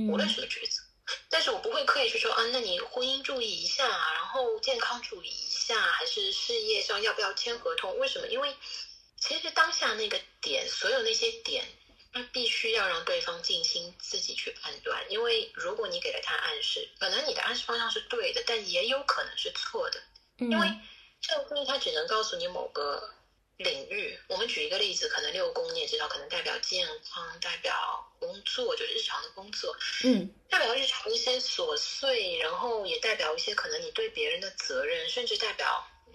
无论什么抉择。但是我不会刻意去说啊，那你婚姻注意一下，然后健康注意一下，还是事业上要不要签合同？为什么？因为其实当下那个点，所有那些点，那必须要让对方静心自己去判断。因为如果你给了他暗示，可能你的暗示方向是对的，但也有可能是错的。因为这个婚姻它只能告诉你某个。领域，我们举一个例子，可能六宫你也知道，可能代表健康，代表工作，就是日常的工作，嗯，代表日常一些琐碎，然后也代表一些可能你对别人的责任，甚至代表，嗯，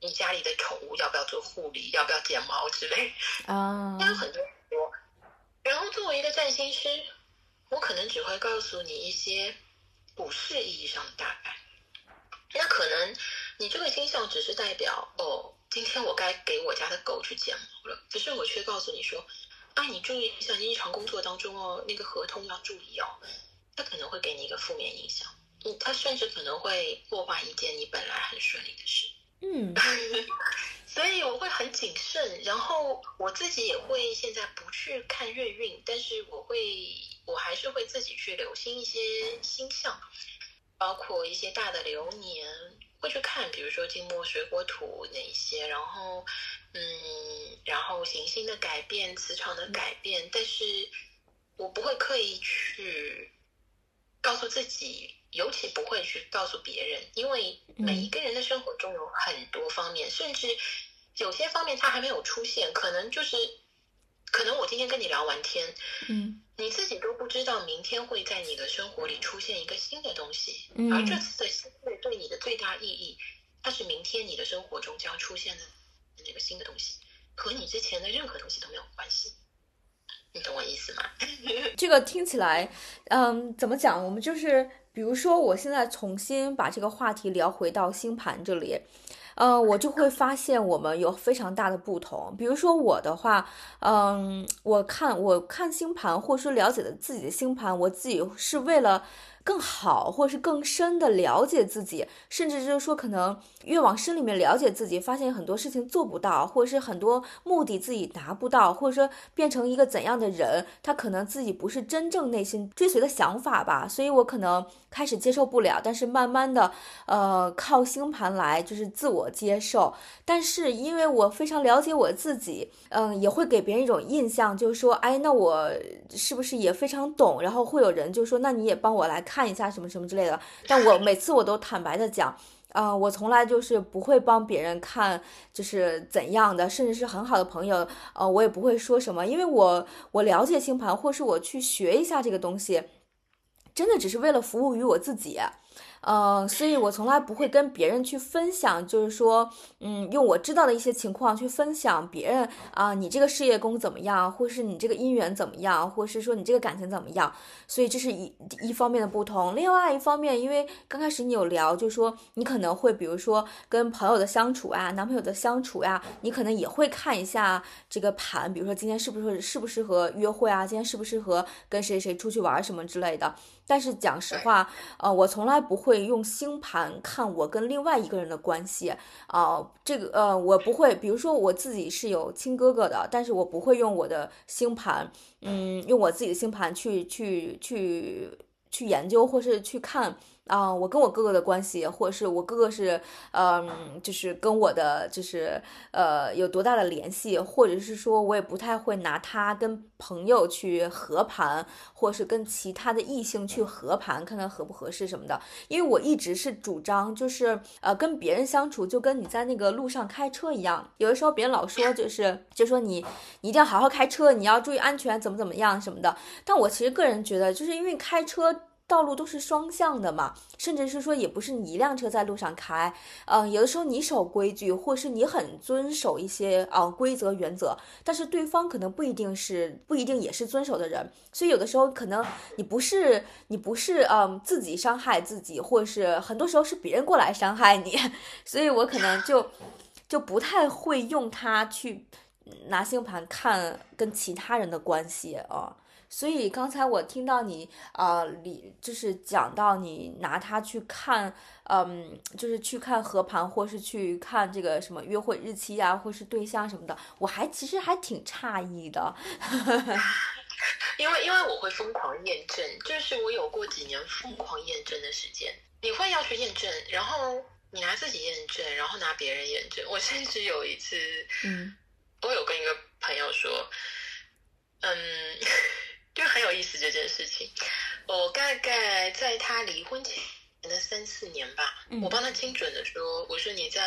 你家里的宠物要不要做护理，要不要剪毛之类，啊，有很多很多。然后作为一个占星师，我可能只会告诉你一些股市意义上的大概，那可能你这个星象只是代表哦。今天我该给我家的狗去剪毛了，可是我却告诉你说：“啊，你注意一下，你日常工作当中哦，那个合同要注意哦，它可能会给你一个负面影响，嗯，它甚至可能会破坏一件你本来很顺利的事。”嗯，所以我会很谨慎，然后我自己也会现在不去看月运，但是我会，我还是会自己去留心一些星象，包括一些大的流年。会去看，比如说金木水火土那一些，然后，嗯，然后行星的改变、磁场的改变，但是我不会刻意去告诉自己，尤其不会去告诉别人，因为每一个人的生活中有很多方面，甚至有些方面他还没有出现，可能就是。可能我今天跟你聊完天，嗯，你自己都不知道明天会在你的生活里出现一个新的东西，嗯，而这次的新的对你的最大意义，它是明天你的生活中将出现的那个新的东西，和你之前的任何东西都没有关系，你懂我意思吗？这个听起来，嗯，怎么讲？我们就是，比如说，我现在重新把这个话题聊回到星盘这里。嗯，我就会发现我们有非常大的不同。比如说我的话，嗯，我看我看星盘，或者说了解的自己的星盘，我自己是为了。更好，或者是更深的了解自己，甚至就是说，可能越往深里面了解自己，发现很多事情做不到，或者是很多目的自己达不到，或者说变成一个怎样的人，他可能自己不是真正内心追随的想法吧。所以我可能开始接受不了，但是慢慢的，呃，靠星盘来就是自我接受。但是因为我非常了解我自己，嗯，也会给别人一种印象，就是说，哎，那我是不是也非常懂？然后会有人就说，那你也帮我来看。一下什么什么之类的，但我每次我都坦白的讲，啊，我从来就是不会帮别人看，就是怎样的，甚至是很好的朋友，呃，我也不会说什么，因为我我了解星盘，或是我去学一下这个东西，真的只是为了服务于我自己。呃，所以我从来不会跟别人去分享，就是说，嗯，用我知道的一些情况去分享别人啊，你这个事业宫怎么样，或是你这个姻缘怎么样，或是说你这个感情怎么样？所以这是一一方面的不同。另外一方面，因为刚开始你有聊，就是说你可能会，比如说跟朋友的相处啊，男朋友的相处呀，你可能也会看一下这个盘，比如说今天是不是适不适合约会啊，今天适不适合跟谁谁出去玩什么之类的。但是讲实话，呃，我从来不会用星盘看我跟另外一个人的关系啊，这个呃，我不会。比如说我自己是有亲哥哥的，但是我不会用我的星盘，嗯，用我自己的星盘去去去去研究或是去看。啊，我跟我哥哥的关系，或者是我哥哥是，嗯，就是跟我的，就是呃，有多大的联系，或者是说我也不太会拿他跟朋友去合盘，或是跟其他的异性去合盘，看看合不合适什么的。因为我一直是主张，就是呃，跟别人相处就跟你在那个路上开车一样，有的时候别人老说就是就说你你一定要好好开车，你要注意安全，怎么怎么样什么的。但我其实个人觉得，就是因为开车。道路都是双向的嘛，甚至是说也不是你一辆车在路上开，嗯，有的时候你守规矩，或是你很遵守一些啊规则原则，但是对方可能不一定是不一定也是遵守的人，所以有的时候可能你不是你不是嗯自己伤害自己，或是很多时候是别人过来伤害你，所以我可能就就不太会用它去拿星盘看跟其他人的关系啊。所以刚才我听到你啊，你就是讲到你拿它去看，嗯，就是去看合盘，或是去看这个什么约会日期啊，或是对象什么的，我还其实还挺诧异的。因为因为我会疯狂验证，就是我有过几年疯狂验证的时间。你会要去验证，然后你拿自己验证，然后拿别人验证。我甚至有一次，嗯，我有跟一个朋友说，嗯。就很有意思这件事情，我大概在他离婚前的三四年吧，我帮他精准的说，我说你在，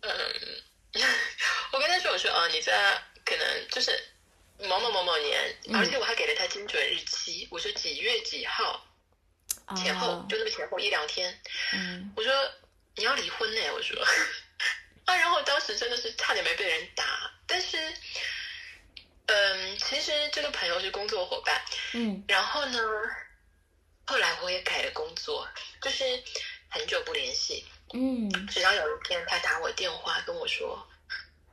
嗯，我跟他说，我说哦，你在可能就是某某某某年，而且我还给了他精准日期，我说几月几号前后，就那么前后一两天，嗯，我说你要离婚呢，我说，啊，然后当时真的是差点没被人打，但是。嗯，其实这个朋友是工作伙伴，嗯，然后呢，后来我也改了工作，就是很久不联系，嗯，直到有一天他打我电话跟我说，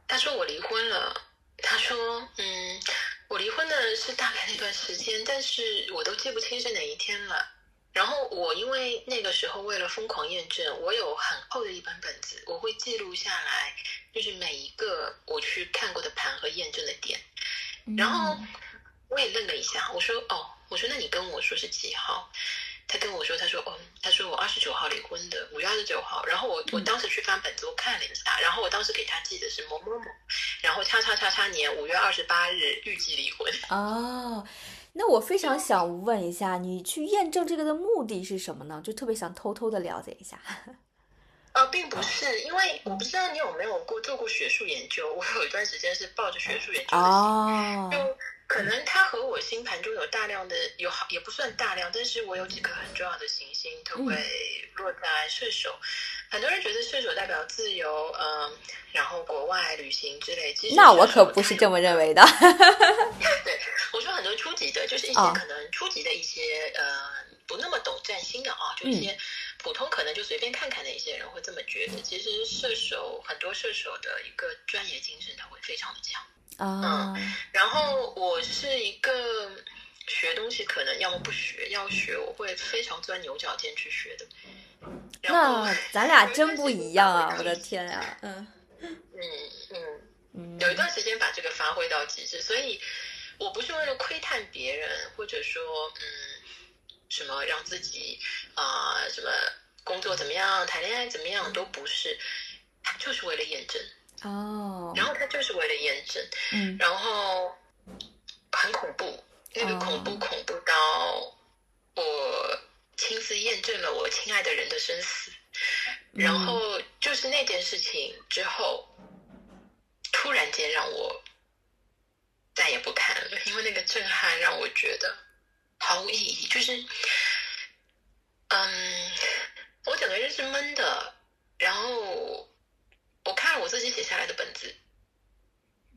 他说我离婚了，他说，嗯，我离婚的是大概那段时间，但是我都记不清是哪一天了。然后我因为那个时候为了疯狂验证，我有很厚的一本本子，我会记录下来，就是每一个我去看过的盘和验证的点。然后我也愣了一下，我说：“哦，我说那你跟我说是几号？”他跟我说：“他说哦，他说我二十九号离婚的，五月二十九号。”然后我我当时去翻本子，我看了一下，然后我当时给他记的是某某某，然后叉叉叉叉年五月二十八日预计离婚。哦。那我非常想问一下，你去验证这个的目的是什么呢？就特别想偷偷的了解一下。呃，并不是，因为我不知道你有没有过做过学术研究。我有一段时间是抱着学术研究的心，就可能它和我星盘中有大量的有好也不算大量，但是我有几颗很重要的行星都会落在射手。很多人觉得射手代表自由，嗯，然后国外旅行之类。其实那我可不是这么认为的。对，我说很多初级的，就是一些可能初级的一些呃不那么懂占星的啊，就一些普通可能就随便看看的一些人会这么觉得。其实射手很多射手的一个专业精神，他会非常的强啊。嗯，然后我是一个学东西可能要么不学，要学我会非常钻牛角尖去学的。那咱俩真不一样啊！我的天呀，嗯嗯嗯嗯，有一段时间把这个发挥到极致，所以我不是为了窥探别人，或者说嗯什么让自己啊什么工作怎么样，谈恋爱怎么样都不是，他就是为了验证哦，然后他就是为了验证，嗯，然后很恐怖，那个恐怖恐怖到我。亲自验证了我亲爱的人的生死，然后就是那件事情之后，突然间让我再也不看了，因为那个震撼让我觉得毫无意义。就是，嗯，我整个人是闷的。然后我看了我自己写下来的本子，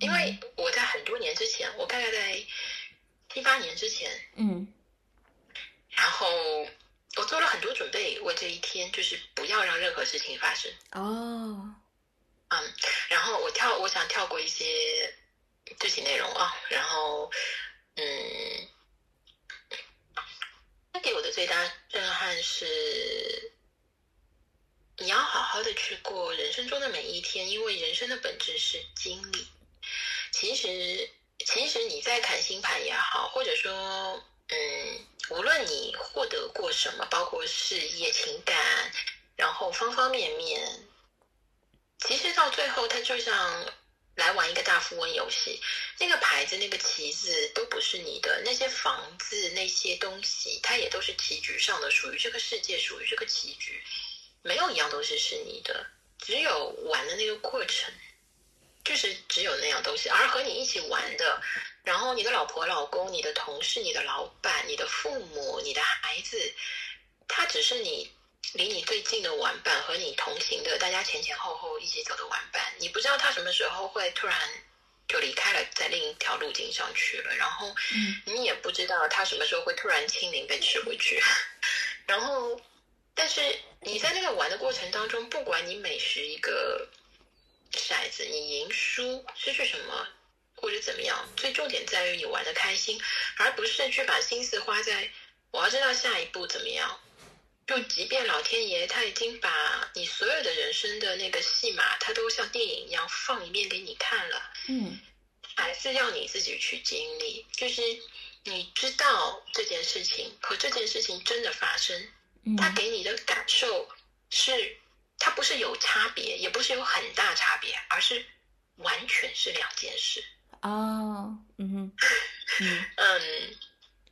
因为我在很多年之前，我大概在七八年之前，嗯，然后。我做了很多准备，为这一天，就是不要让任何事情发生。哦，嗯，然后我跳，我想跳过一些具体内容啊。然后，嗯，他给我的最大震撼是，你要好好的去过人生中的每一天，因为人生的本质是经历。其实，其实你在看星盘也好，或者说。嗯，无论你获得过什么，包括事业、情感，然后方方面面，其实到最后，它就像来玩一个大富翁游戏，那个牌子、那个旗子都不是你的，那些房子、那些东西，它也都是棋局上的，属于这个世界，属于这个棋局，没有一样东西是你的，只有玩的那个过程。就是只有那样东西，而和你一起玩的，然后你的老婆、老公、你的同事、你的老板、你的父母、你的孩子，他只是你离你最近的玩伴，和你同行的，大家前前后后一起走的玩伴。你不知道他什么时候会突然就离开了，在另一条路径上去了，然后你也不知道他什么时候会突然清零被吃回去，然后，但是你在那个玩的过程当中，不管你每时一个。骰子，你赢输失去什么，或者怎么样？最重点在于你玩的开心，而不是去把心思花在我要知道下一步怎么样。就即便老天爷他已经把你所有的人生的那个戏码，他都像电影一样放一遍给你看了，嗯，还是要你自己去经历。就是你知道这件事情和这件事情真的发生，他给你的感受是。它不是有差别，也不是有很大差别，而是完全是两件事哦。嗯哼，嗯，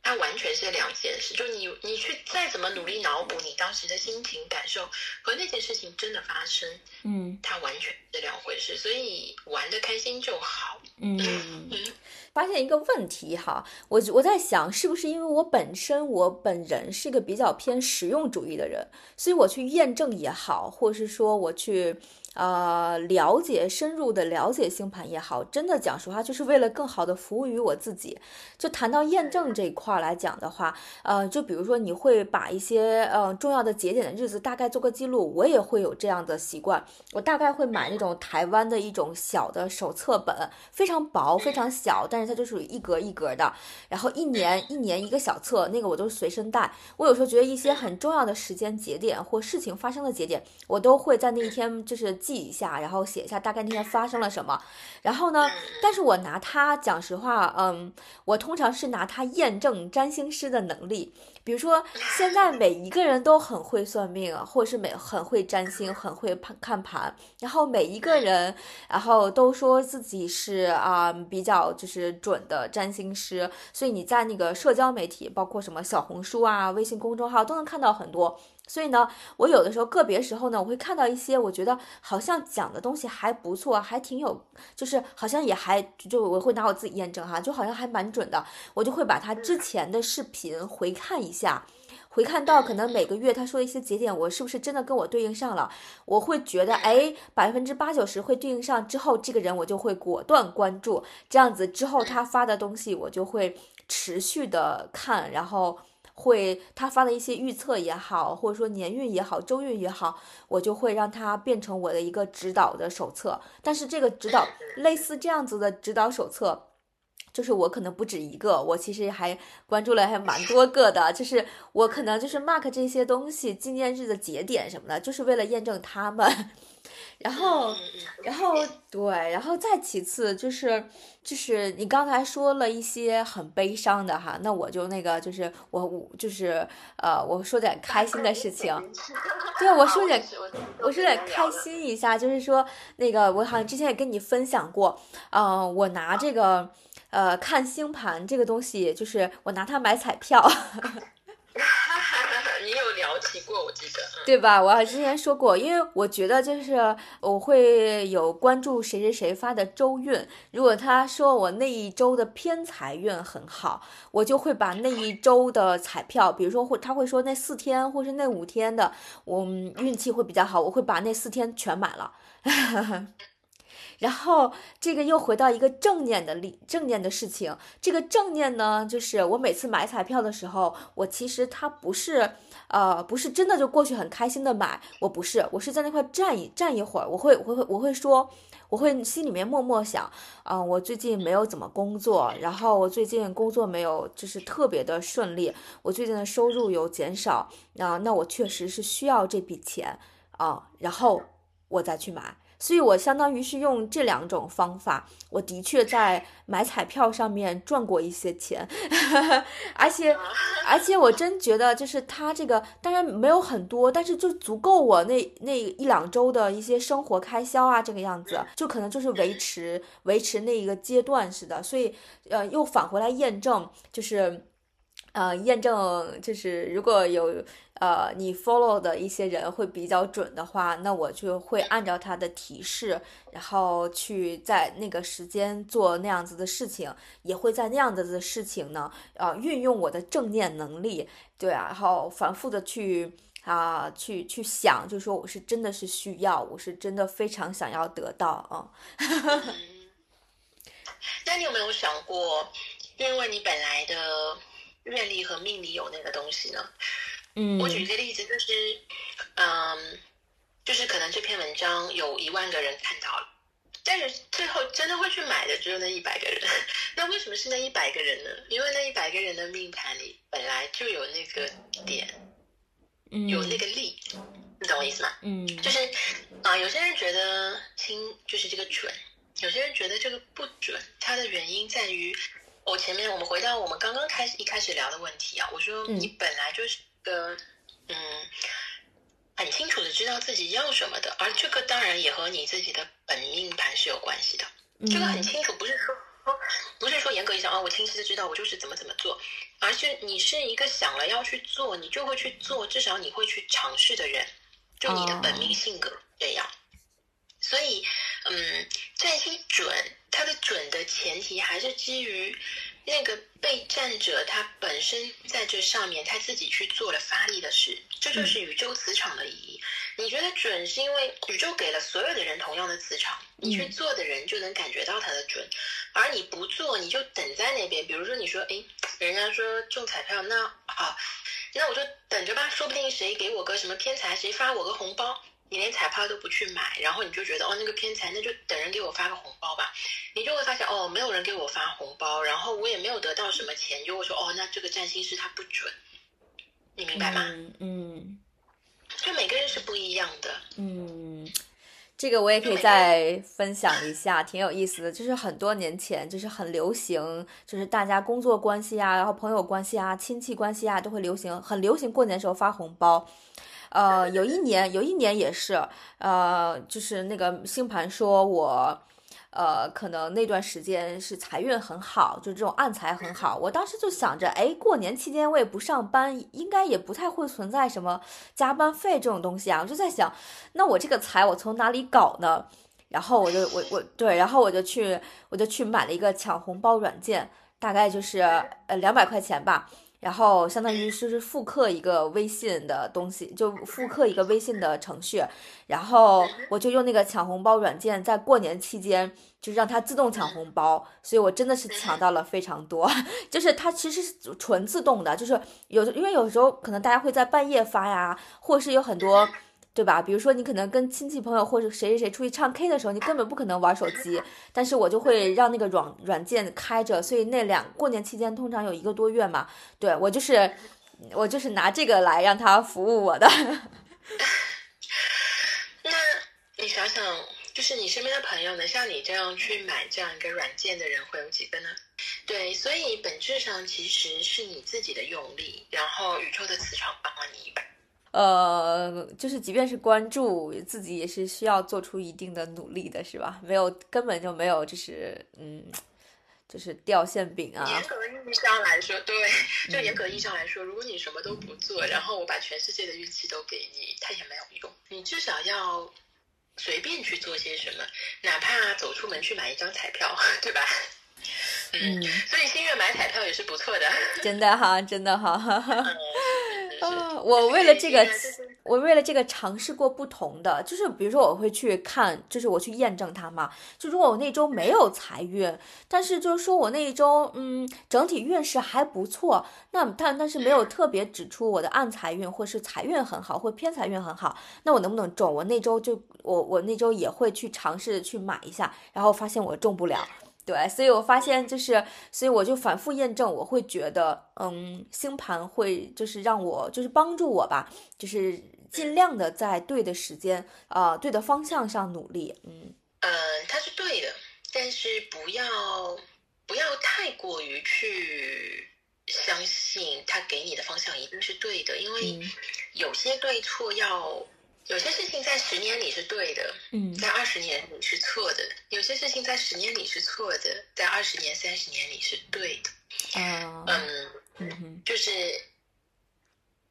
它完全是两件事。就你，你去再怎么努力脑补你当时的心情感受和那件事情真的发生，嗯，它完全是两回事。所以玩的开心就好。嗯。发现一个问题哈，我我在想，是不是因为我本身我本人是一个比较偏实用主义的人，所以我去验证也好，或者是说我去。呃，了解深入的了解星盘也好，真的讲实话，就是为了更好的服务于我自己。就谈到验证这一块来讲的话，呃，就比如说你会把一些呃重要的节点的日子大概做个记录，我也会有这样的习惯。我大概会买那种台湾的一种小的手册本，非常薄，非常小，但是它就属于一格一格的。然后一年一年一个小册，那个我都随身带。我有时候觉得一些很重要的时间节点或事情发生的节点，我都会在那一天就是。记一下，然后写一下大概那天发生了什么，然后呢？但是我拿它讲实话，嗯，我通常是拿它验证占星师的能力。比如说，现在每一个人都很会算命，或者是每很会占星，很会看看盘，然后每一个人，然后都说自己是啊比较就是准的占星师。所以你在那个社交媒体，包括什么小红书啊、微信公众号，都能看到很多。所以呢，我有的时候个别时候呢，我会看到一些我觉得好像讲的东西还不错，还挺有，就是好像也还就我会拿我自己验证哈，就好像还蛮准的，我就会把他之前的视频回看一下，回看到可能每个月他说的一些节点，我是不是真的跟我对应上了？我会觉得哎，百分之八九十会对应上之后，这个人我就会果断关注，这样子之后他发的东西我就会持续的看，然后。会他发的一些预测也好，或者说年运也好，周运也好，我就会让它变成我的一个指导的手册。但是这个指导类似这样子的指导手册，就是我可能不止一个，我其实还关注了还蛮多个的。就是我可能就是 mark 这些东西纪念日的节点什么的，就是为了验证他们。然后，然后对，然后再其次就是，就是你刚才说了一些很悲伤的哈，那我就那个就是我我就是呃，我说点开心的事情，对，我 说点我说点开心一下，就是说那个我好像之前也跟你分享过，嗯，我拿这个呃看星盘这个东西，就是我拿它买彩票。你有聊起过，我记得，对吧？我之前说过，因为我觉得就是我会有关注谁谁谁发的周运，如果他说我那一周的偏财运很好，我就会把那一周的彩票，比如说会他会说那四天或是那五天的，我运气会比较好，我会把那四天全买了。然后这个又回到一个正念的理，正念的事情。这个正念呢，就是我每次买彩票的时候，我其实它不是，呃，不是真的就过去很开心的买，我不是，我是在那块站一站一会儿，我会，我会，我会说，我会心里面默默想，啊，我最近没有怎么工作，然后我最近工作没有就是特别的顺利，我最近的收入有减少，啊，那我确实是需要这笔钱啊，然后我再去买。所以，我相当于是用这两种方法，我的确在买彩票上面赚过一些钱，而且，而且我真觉得，就是他这个当然没有很多，但是就足够我那那一两周的一些生活开销啊，这个样子，就可能就是维持维持那一个阶段似的。所以，呃，又返回来验证，就是。呃，验证就是如果有呃你 follow 的一些人会比较准的话，那我就会按照他的提示，然后去在那个时间做那样子的事情，也会在那样子的事情呢，呃，运用我的正念能力，对啊，然后反复的去啊去去想，就说我是真的是需要，我是真的非常想要得到啊。那你有没有想过，因为你本来的。愿力和命里有那个东西呢？嗯，我举一个例子，就是，嗯，就是可能这篇文章有一万个人看到了，但是最后真的会去买的只有那一百个人。那为什么是那一百个人呢？因为那一百个人的命盘里本来就有那个点，有那个力，你懂我意思吗？嗯，就是啊，有些人觉得清就是这个准，有些人觉得这个不准，它的原因在于。我前面我们回到我们刚刚开始一开始聊的问题啊，我说你本来就是个嗯很清楚的知道自己要什么的，而这个当然也和你自己的本命盘是有关系的。这个很清楚，不是说不是说严格意义上啊，我清晰的知道我就是怎么怎么做，而是你是一个想了要去做，你就会去做，至少你会去尝试的人，就你的本命性格这样。所以，嗯，占星准，它的准的前提还是基于那个被占者他本身在这上面他自己去做了发力的事，这就是宇宙磁场的意义。你觉得准是因为宇宙给了所有的人同样的磁场，你去做的人就能感觉到它的准，而你不做你就等在那边。比如说你说，哎，人家说中彩票，那好，那我就等着吧，说不定谁给我个什么偏财，谁发我个红包。你连彩票都不去买，然后你就觉得哦，那个偏财，那就等人给我发个红包吧。你就会发现哦，没有人给我发红包，然后我也没有得到什么钱，就会说哦，那这个占星师他不准。你明白吗？嗯，就每个人是不一样的。嗯，这个我也可以再分享一下，挺有意思的。就是很多年前，就是很流行，就是大家工作关系啊，然后朋友关系啊，亲戚关系啊，都会流行，很流行过年时候发红包。呃，有一年，有一年也是，呃，就是那个星盘说我，呃，可能那段时间是财运很好，就这种暗财很好。我当时就想着，哎，过年期间我也不上班，应该也不太会存在什么加班费这种东西啊。我就在想，那我这个财我从哪里搞呢？然后我就我我对，然后我就去我就去买了一个抢红包软件，大概就是呃两百块钱吧。然后相当于就是复刻一个微信的东西，就复刻一个微信的程序，然后我就用那个抢红包软件，在过年期间就让它自动抢红包，所以我真的是抢到了非常多。就是它其实是纯自动的，就是有因为有时候可能大家会在半夜发呀，或是有很多。对吧？比如说你可能跟亲戚朋友或者谁谁谁出去唱 K 的时候，你根本不可能玩手机，但是我就会让那个软软件开着，所以那两过年期间通常有一个多月嘛，对我就是我就是拿这个来让他服务我的。那你想想，就是你身边的朋友能像你这样去买这样一个软件的人会有几个呢？对，所以本质上其实是你自己的用力，然后宇宙的磁场帮了你一把。呃，就是即便是关注自己，也是需要做出一定的努力的，是吧？没有，根本就没有，就是嗯，就是掉馅饼啊。严格意义上来说，对，就严格意义上来说，如果你什么都不做，然后我把全世界的运气都给你，它也没有用。你至少要随便去做些什么，哪怕走出门去买一张彩票，对吧？嗯，所以心月买彩票也是不错的。真的哈，真的哈。我为了这个，我为了这个尝试过不同的，就是比如说我会去看，就是我去验证它嘛。就如果我那周没有财运，但是就是说我那一周，嗯，整体运势还不错，那但但是没有特别指出我的暗财运或是财运很好或偏财运很好，那我能不能中？我那周就我我那周也会去尝试去买一下，然后发现我中不了。对，所以我发现就是，所以我就反复验证，我会觉得，嗯，星盘会就是让我就是帮助我吧，就是尽量的在对的时间啊，对的方向上努力。嗯，嗯，它是对的，但是不要不要太过于去相信他给你的方向一定是对的，因为有些对错要。有些事情在十年里是对的，嗯，在二十年里是错的；有些事情在十年里是错的，在二十年、三十年里是对的。啊，嗯，嗯哼，就是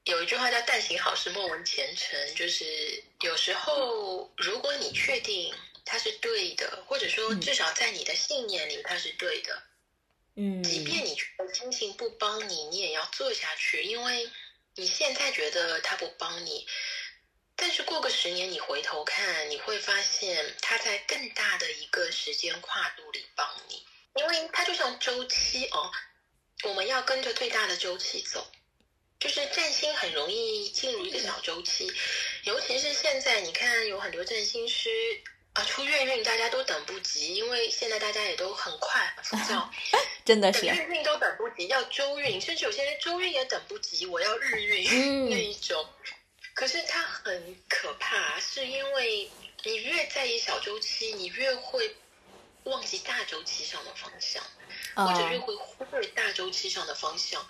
有一句话叫“但行好事，莫问前程”，就是有时候如果你确定它是对的，或者说至少在你的信念里它是对的，嗯，即便你觉得心情不帮你，你也要做下去，因为你现在觉得他不帮你。但是过个十年，你回头看，你会发现它在更大的一个时间跨度里帮你，因为它就像周期哦，我们要跟着最大的周期走。就是占星很容易进入一个小周期，尤其是现在，你看有很多占星师啊出月运，大家都等不及，因为现在大家也都很快浮躁，真的是月运都等不及，要周运，甚至有些人周运也等不及，我要日运 那一种。可是它很可怕，是因为你越在意小周期，你越会忘记大周期上的方向，或者越会忽略大周期上的方向。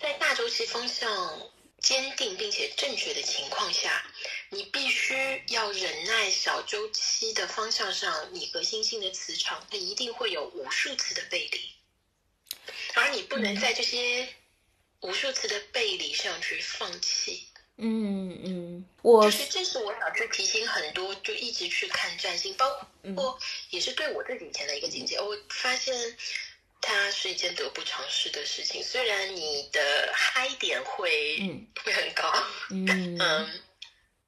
在大周期方向坚定并且正确的情况下，你必须要忍耐小周期的方向上，你和星星的磁场，它一定会有无数次的背离，而你不能在这些无数次的背离上去放弃。嗯嗯，我就是这是我想去提醒很多，就一直去看占星，包括也是对我自己以前的一个警戒。我发现它是一件得不偿失的事情，虽然你的嗨点会 会很高。嗯 嗯，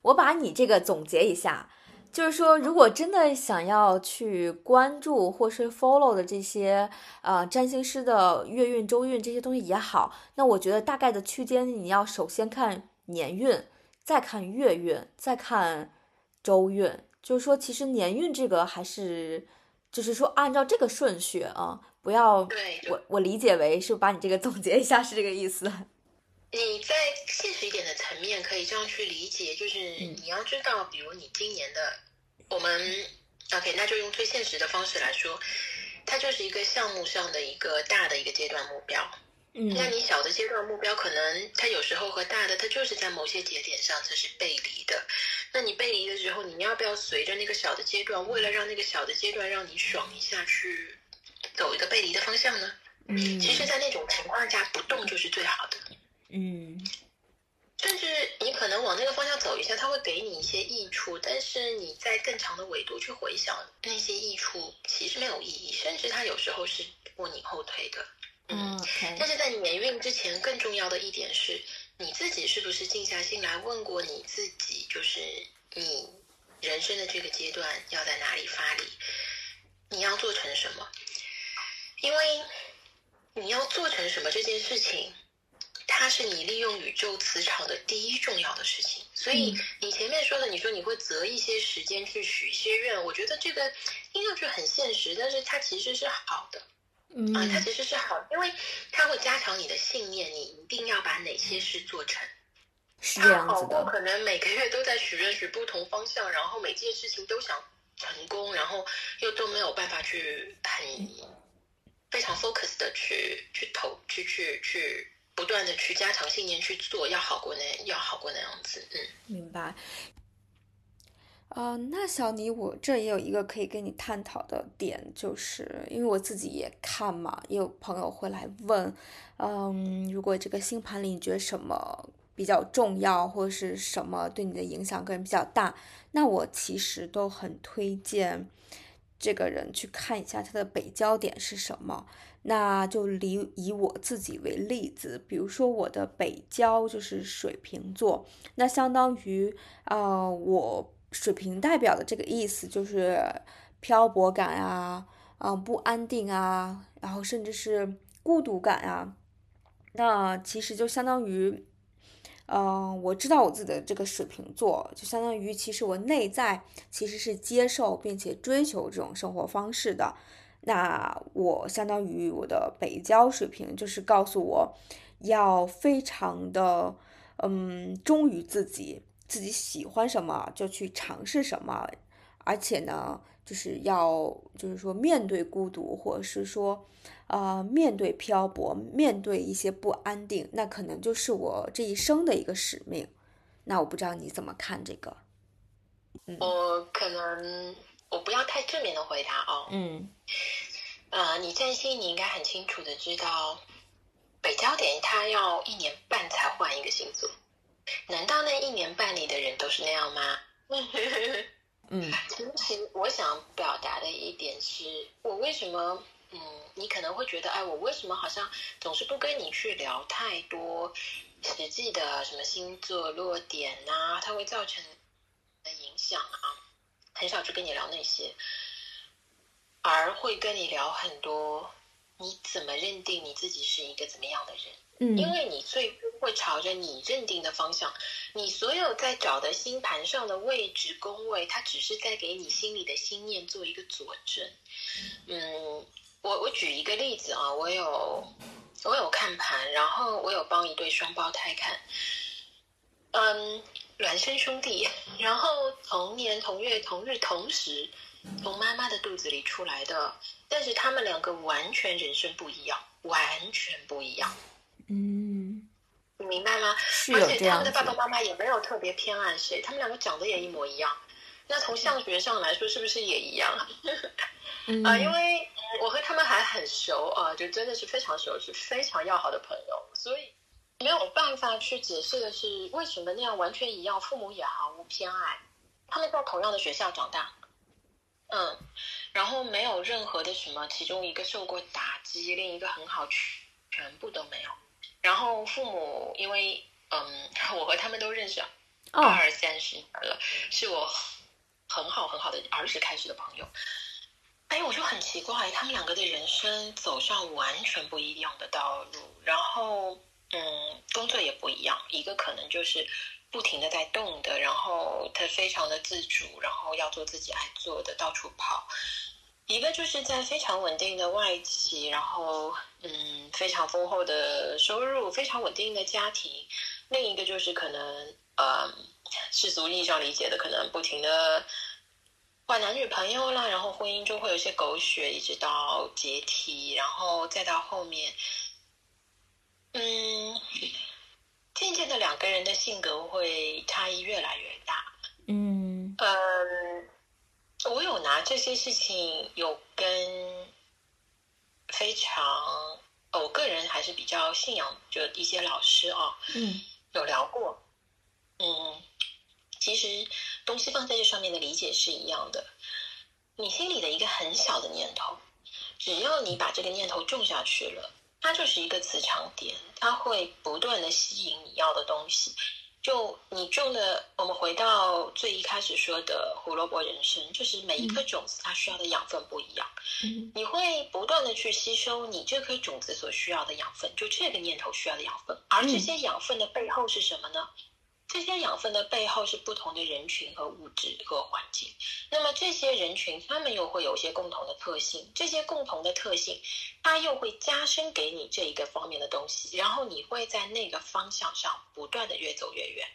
我把你这个总结一下，就是说，如果真的想要去关注或是 follow 的这些呃占星师的月运、周运这些东西也好，那我觉得大概的区间你要首先看。年运，再看月运，再看周运，就是说，其实年运这个还是，就是说按照这个顺序啊，不要。对，我我理解为是把你这个总结一下是这个意思。你在现实一点的层面可以这样去理解，就是你要知道，比如你今年的，我们 OK，那就用最现实的方式来说，它就是一个项目上的一个大的一个阶段目标。那你小的阶段目标，可能它有时候和大的，它就是在某些节点上它是背离的。那你背离的时候，你要不要随着那个小的阶段，为了让那个小的阶段让你爽一下，去走一个背离的方向呢？嗯，其实，在那种情况下，不动就是最好的。嗯，甚至你可能往那个方向走一下，它会给你一些益处，但是你在更长的维度去回想那些益处，其实没有意义，甚至它有时候是拖你后腿的。嗯，但是在年运之前，更重要的一点是，你自己是不是静下心来问过你自己，就是你人生的这个阶段要在哪里发力，你要做成什么？因为你要做成什么这件事情，它是你利用宇宙磁场的第一重要的事情。所以你前面说的，你说你会择一些时间去许一些愿，我觉得这个听上去很现实，但是它其实是好的。啊，它其实是好，因为它会加强你的信念，你一定要把哪些事做成。是这样子的。可能每个月都在许愿许不同方向，然后每件事情都想成功，然后又都没有办法去很非常 focus 的去去投去去去不断的去加强信念去做，要好过那要好过那样子。嗯，明白。呃，那小尼，我这也有一个可以跟你探讨的点，就是因为我自己也看嘛，也有朋友会来问，嗯，如果这个星盘里你觉得什么比较重要，或者是什么对你的影响个人比较大，那我其实都很推荐这个人去看一下他的北焦点是什么。那就以以我自己为例子，比如说我的北焦就是水瓶座，那相当于啊我。水瓶代表的这个意思就是漂泊感啊，嗯，不安定啊，然后甚至是孤独感啊。那其实就相当于，嗯，我知道我自己的这个水瓶座，就相当于其实我内在其实是接受并且追求这种生活方式的。那我相当于我的北交水平，就是告诉我要非常的，嗯，忠于自己。自己喜欢什么就去尝试什么，而且呢，就是要就是说面对孤独，或者是说，呃，面对漂泊，面对一些不安定，那可能就是我这一生的一个使命。那我不知道你怎么看这个？我可能我不要太正面的回答哦。嗯，呃，你占星你应该很清楚的知道，北焦点它要一年半才换一个星座，难道那一年半里的人都是那样吗？嗯，其实我想表达的一点是，我为什么，嗯，你可能会觉得，哎，我为什么好像总是不跟你去聊太多实际的什么星座落点呐，它会造成的影响啊，很少去跟你聊那些，而会跟你聊很多。你怎么认定你自己是一个怎么样的人？嗯，因为你最终会朝着你认定的方向，你所有在找的星盘上的位置宫位，它只是在给你心里的心念做一个佐证。嗯，我我举一个例子啊，我有我有看盘，然后我有帮一对双胞胎看，嗯，孪生兄弟，然后同年同月同日同时从妈妈的肚子里出来的。但是他们两个完全人生不一样，完全不一样。嗯，你明白吗？而且他们的爸爸妈妈也没有特别偏爱谁，他们两个长得也一模一样。那从相学上来说，是不是也一样？啊，因为我和他们还很熟啊，就真的是非常熟，是非常要好的朋友，所以没有办法去解释的是为什么那样完全一样，父母也毫无偏爱，他们在同样的学校长大。嗯。然后没有任何的什么，其中一个受过打击，另一个很好，全全部都没有。然后父母因为嗯，我和他们都认识二三十年了，是我很好很好的儿时开始的朋友。哎，我就很奇怪，他们两个的人生走上完全不一样的道路，然后嗯，工作也不一样，一个可能就是。不停的在动的，然后他非常的自主，然后要做自己爱做的，到处跑。一个就是在非常稳定的外企，然后嗯，非常丰厚的收入，非常稳定的家庭。另一个就是可能呃，世俗意义上理解的，可能不停的换男女朋友啦，然后婚姻中会有些狗血，一直到解体，然后再到后面，嗯。渐渐的，两个人的性格会差异越来越大。嗯嗯，我有拿这些事情有跟非常，我个人还是比较信仰就一些老师啊，嗯，有聊过。嗯，其实东西放在这上面的理解是一样的。你心里的一个很小的念头，只要你把这个念头种下去了。它就是一个磁场点，它会不断的吸引你要的东西。就你种的，我们回到最一开始说的胡萝卜人生，就是每一颗种子它需要的养分不一样。你会不断的去吸收你这颗种子所需要的养分，就这个念头需要的养分。而这些养分的背后是什么呢？这些养分的背后是不同的人群和物质和环境。那么这些人群，他们又会有一些共同的特性。这些共同的特性，它又会加深给你这一个方面的东西。然后你会在那个方向上不断的越走越远。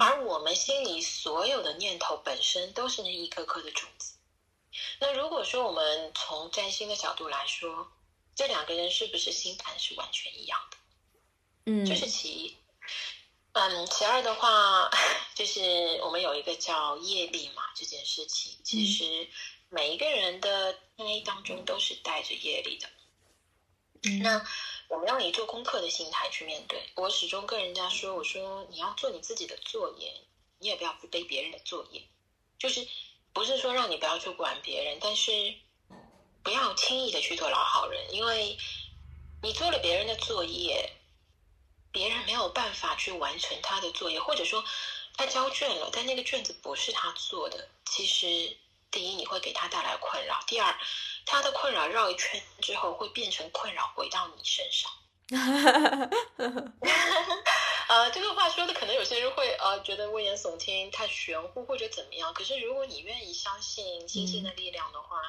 而我们心里所有的念头本身都是那一颗颗的种子。那如果说我们从占星的角度来说，这两个人是不是星盘是完全一样的？嗯，这是其一。嗯，其二的话，就是我们有一个叫业力嘛，这件事情其实每一个人的 DNA 当中都是带着业力的。那我们要以做功课的心态去面对。我始终跟人家说，我说你要做你自己的作业，你也不要去背别人的作业。就是不是说让你不要去管别人，但是不要轻易的去做老好人，因为你做了别人的作业。别人没有办法去完成他的作业，或者说他交卷了，但那个卷子不是他做的。其实，第一你会给他带来困扰，第二他的困扰绕一圈之后会变成困扰回到你身上。呃，这个话说的可能有些人会呃觉得危言耸听、太玄乎或者怎么样。可是如果你愿意相信星星的力量的话，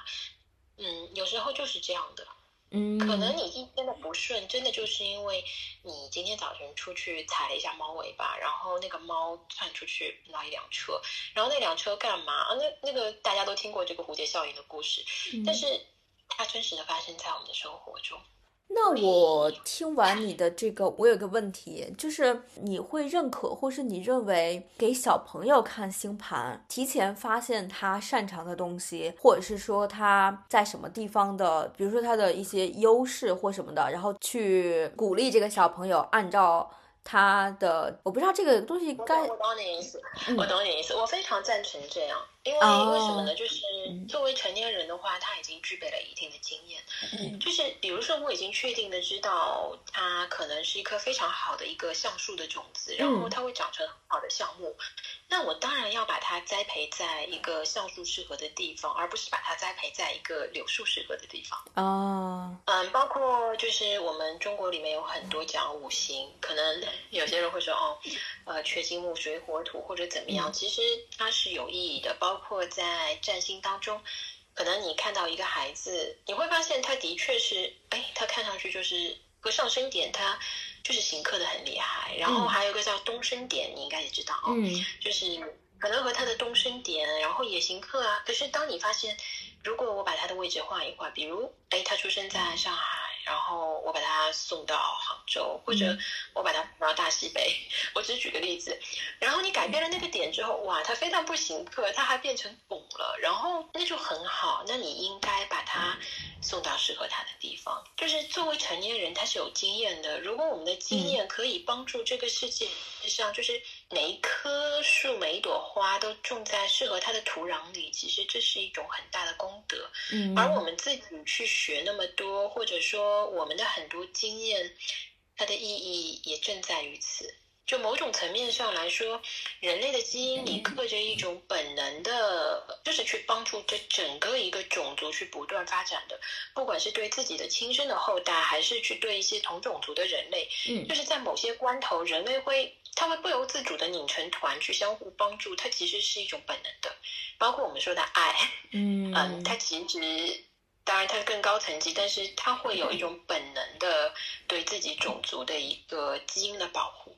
嗯，有时候就是这样的。嗯，可能你一天的不顺，真的就是因为你今天早晨出去踩了一下猫尾巴，然后那个猫窜出去碰到一辆车，然后那辆车干嘛啊？那那个大家都听过这个蝴蝶效应的故事，但是它真实的发生在我们的生活中。那我听完你的这个，我有个问题，就是你会认可，或是你认为给小朋友看星盘，提前发现他擅长的东西，或者是说他在什么地方的，比如说他的一些优势或什么的，然后去鼓励这个小朋友按照。他的我不知道这个东西该我懂你意思，我懂你意思，我非常赞成这样，因为为什么呢？就是作为成年人的话，他已经具备了一定的经验，就是比如说我已经确定的知道它可能是一颗非常好的一个橡树的种子，然后它会长成很好的橡木。那我当然要把它栽培在一个橡树适合的地方，而不是把它栽培在一个柳树适合的地方。哦，嗯，包括就是我们中国里面有很多讲五行，可能 有些人会说哦，呃，缺金木水火土或者怎么样，其实它是有意义的。包括在占星当中，可能你看到一个孩子，你会发现他的确是，哎，他看上去就是和上升点他。就是行克的很厉害，然后还有一个叫东升点，你应该也知道嗯，就是可能和他的东升点，然后也行克啊。可是当你发现，如果我把他的位置换一换，比如哎，他出生在上海。然后我把他送到杭州，或者我把他送到大西北。举个例子。然后你改变了那个点之后，哇，他非但不行客，他还变成拱了。然后那就很好，那你应该把他送到适合他的地方。就是作为成年人，他是有经验的。如果我们的经验可以帮助这个世界上，就是每一棵树、每一朵花都种在适合它的土壤里，其实这是一种很大的功德。嗯。而我们自己去学那么多，或者说。我们的很多经验，它的意义也正在于此。就某种层面上来说，人类的基因里刻着一种本能的，就是去帮助这整个一个种族去不断发展的。不管是对自己的亲生的后代，还是去对一些同种族的人类，嗯，就是在某些关头，人类会，他会不由自主的拧成团去相互帮助。它其实是一种本能的，包括我们说的爱，嗯嗯，它其实。当然，它更高层级，但是它会有一种本能的对自己种族的一个基因的保护。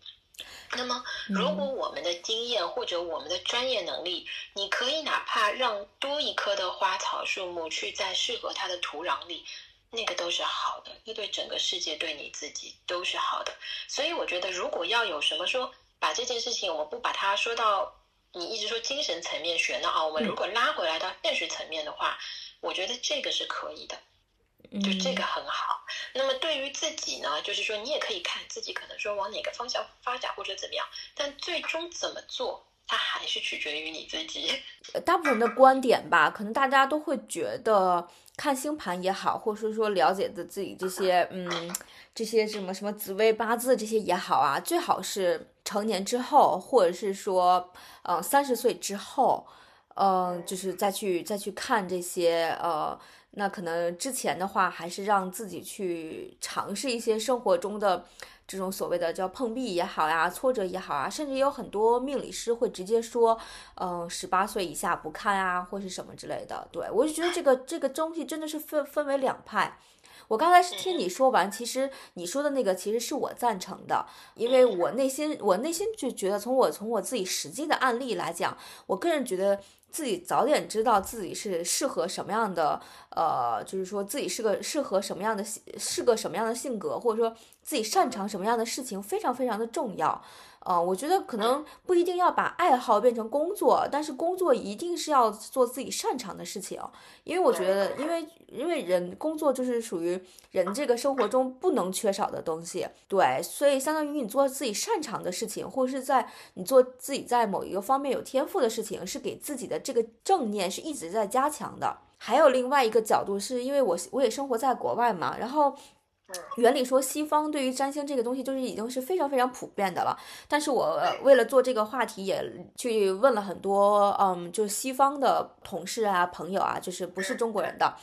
那么，如果我们的经验或者我们的专业能力，你可以哪怕让多一棵的花草树木去在适合它的土壤里，那个都是好的，那对整个世界对你自己都是好的。所以，我觉得如果要有什么说，把这件事情，我们不把它说到你一直说精神层面学呢啊，我们如果拉回来到现实层面的话。我觉得这个是可以的，就这个很好。那么对于自己呢，就是说你也可以看自己可能说往哪个方向发展或者怎么样，但最终怎么做，它还是取决于你自己。大部分的观点吧，可能大家都会觉得看星盘也好，或者是说了解的自己这些嗯这些什么什么紫微八字这些也好啊，最好是成年之后，或者是说嗯三十岁之后。嗯，就是再去再去看这些，呃，那可能之前的话，还是让自己去尝试一些生活中的这种所谓的叫碰壁也好呀，挫折也好啊，甚至有很多命理师会直接说，嗯，十八岁以下不看啊，或是什么之类的。对我就觉得这个这个东西真的是分分为两派。我刚才是听你说完，其实你说的那个其实是我赞成的，因为我内心我内心就觉得，从我从我自己实际的案例来讲，我个人觉得。自己早点知道自己是适合什么样的，呃，就是说自己是个适合什么样的是个什么样的性格，或者说自己擅长什么样的事情，非常非常的重要。呃，我觉得可能不一定要把爱好变成工作，但是工作一定是要做自己擅长的事情，因为我觉得，因为因为人工作就是属于人这个生活中不能缺少的东西，对，所以相当于你做自己擅长的事情，或者是在你做自己在某一个方面有天赋的事情，是给自己的这个正念是一直在加强的。还有另外一个角度，是因为我我也生活在国外嘛，然后。原理说，西方对于占星这个东西就是已经是非常非常普遍的了。但是我为了做这个话题，也去问了很多，嗯，就是西方的同事啊、朋友啊，就是不是中国人的，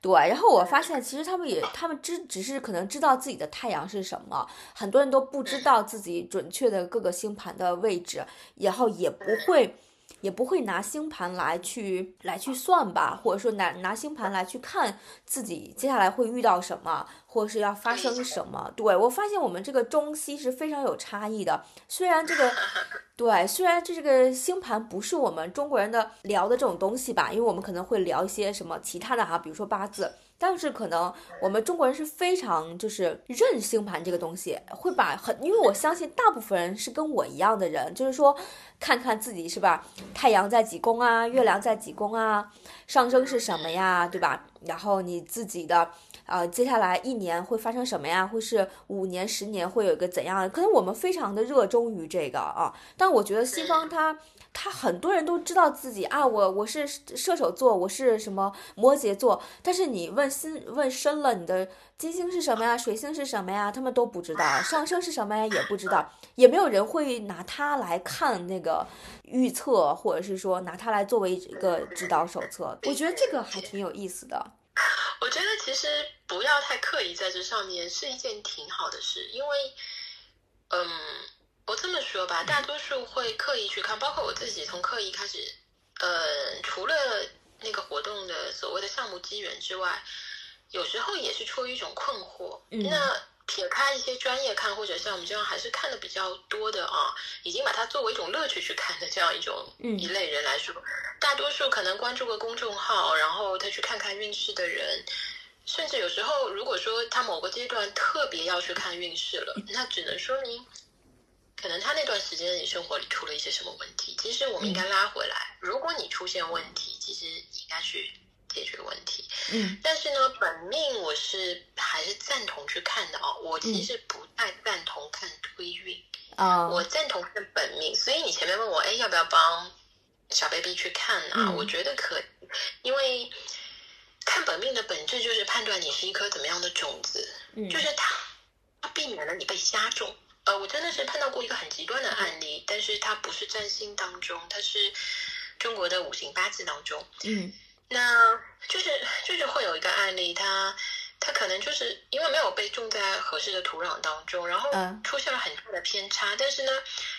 对。然后我发现，其实他们也，他们知只是可能知道自己的太阳是什么，很多人都不知道自己准确的各个星盘的位置，然后也不会。也不会拿星盘来去来去算吧，或者说拿拿星盘来去看自己接下来会遇到什么，或者是要发生什么。对我发现我们这个中西是非常有差异的。虽然这个，对，虽然这这个星盘不是我们中国人的聊的这种东西吧，因为我们可能会聊一些什么其他的哈，比如说八字。但是可能我们中国人是非常就是认星盘这个东西，会把很，因为我相信大部分人是跟我一样的人，就是说看看自己是吧，太阳在几宫啊，月亮在几宫啊，上升是什么呀，对吧？然后你自己的。呃，接下来一年会发生什么呀？会是五年、十年会有一个怎样？可能我们非常的热衷于这个啊，但我觉得西方它他很多人都知道自己啊，我我是射手座，我是什么摩羯座，但是你问心问深了，你的金星是什么呀？水星是什么呀？他们都不知道，上升是什么呀？也不知道，也没有人会拿它来看那个预测，或者是说拿它来作为一个指导手册。我觉得这个还挺有意思的。我觉得其实不要太刻意在这上面是一件挺好的事，因为，嗯，我这么说吧，大多数会刻意去看，包括我自己，从刻意开始，呃，除了那个活动的所谓的项目机缘之外，有时候也是出于一种困惑。那。撇开一些专业看，或者像我们这样还是看的比较多的啊，已经把它作为一种乐趣去看的这样一种一类人来说，大多数可能关注个公众号，然后他去看看运势的人，甚至有时候如果说他某个阶段特别要去看运势了，那只能说明可能他那段时间你生活里出了一些什么问题。其实我们应该拉回来，如果你出现问题，其实应该去。解决问题，嗯，但是呢，本命我是还是赞同去看的哦。我其实不太赞同看推运啊，我赞同看本命。所以你前面问我，哎，要不要帮小 baby 去看啊？我觉得可以，因为看本命的本质就是判断你是一颗怎么样的种子，就是它它避免了你被瞎种。呃，我真的是碰到过一个很极端的案例，但是它不是占星当中，它是中国的五行八字当中，嗯。那就是就是会有一个案例，他他可能就是因为没有被种在合适的土壤当中，然后出现了很大的偏差，但是呢，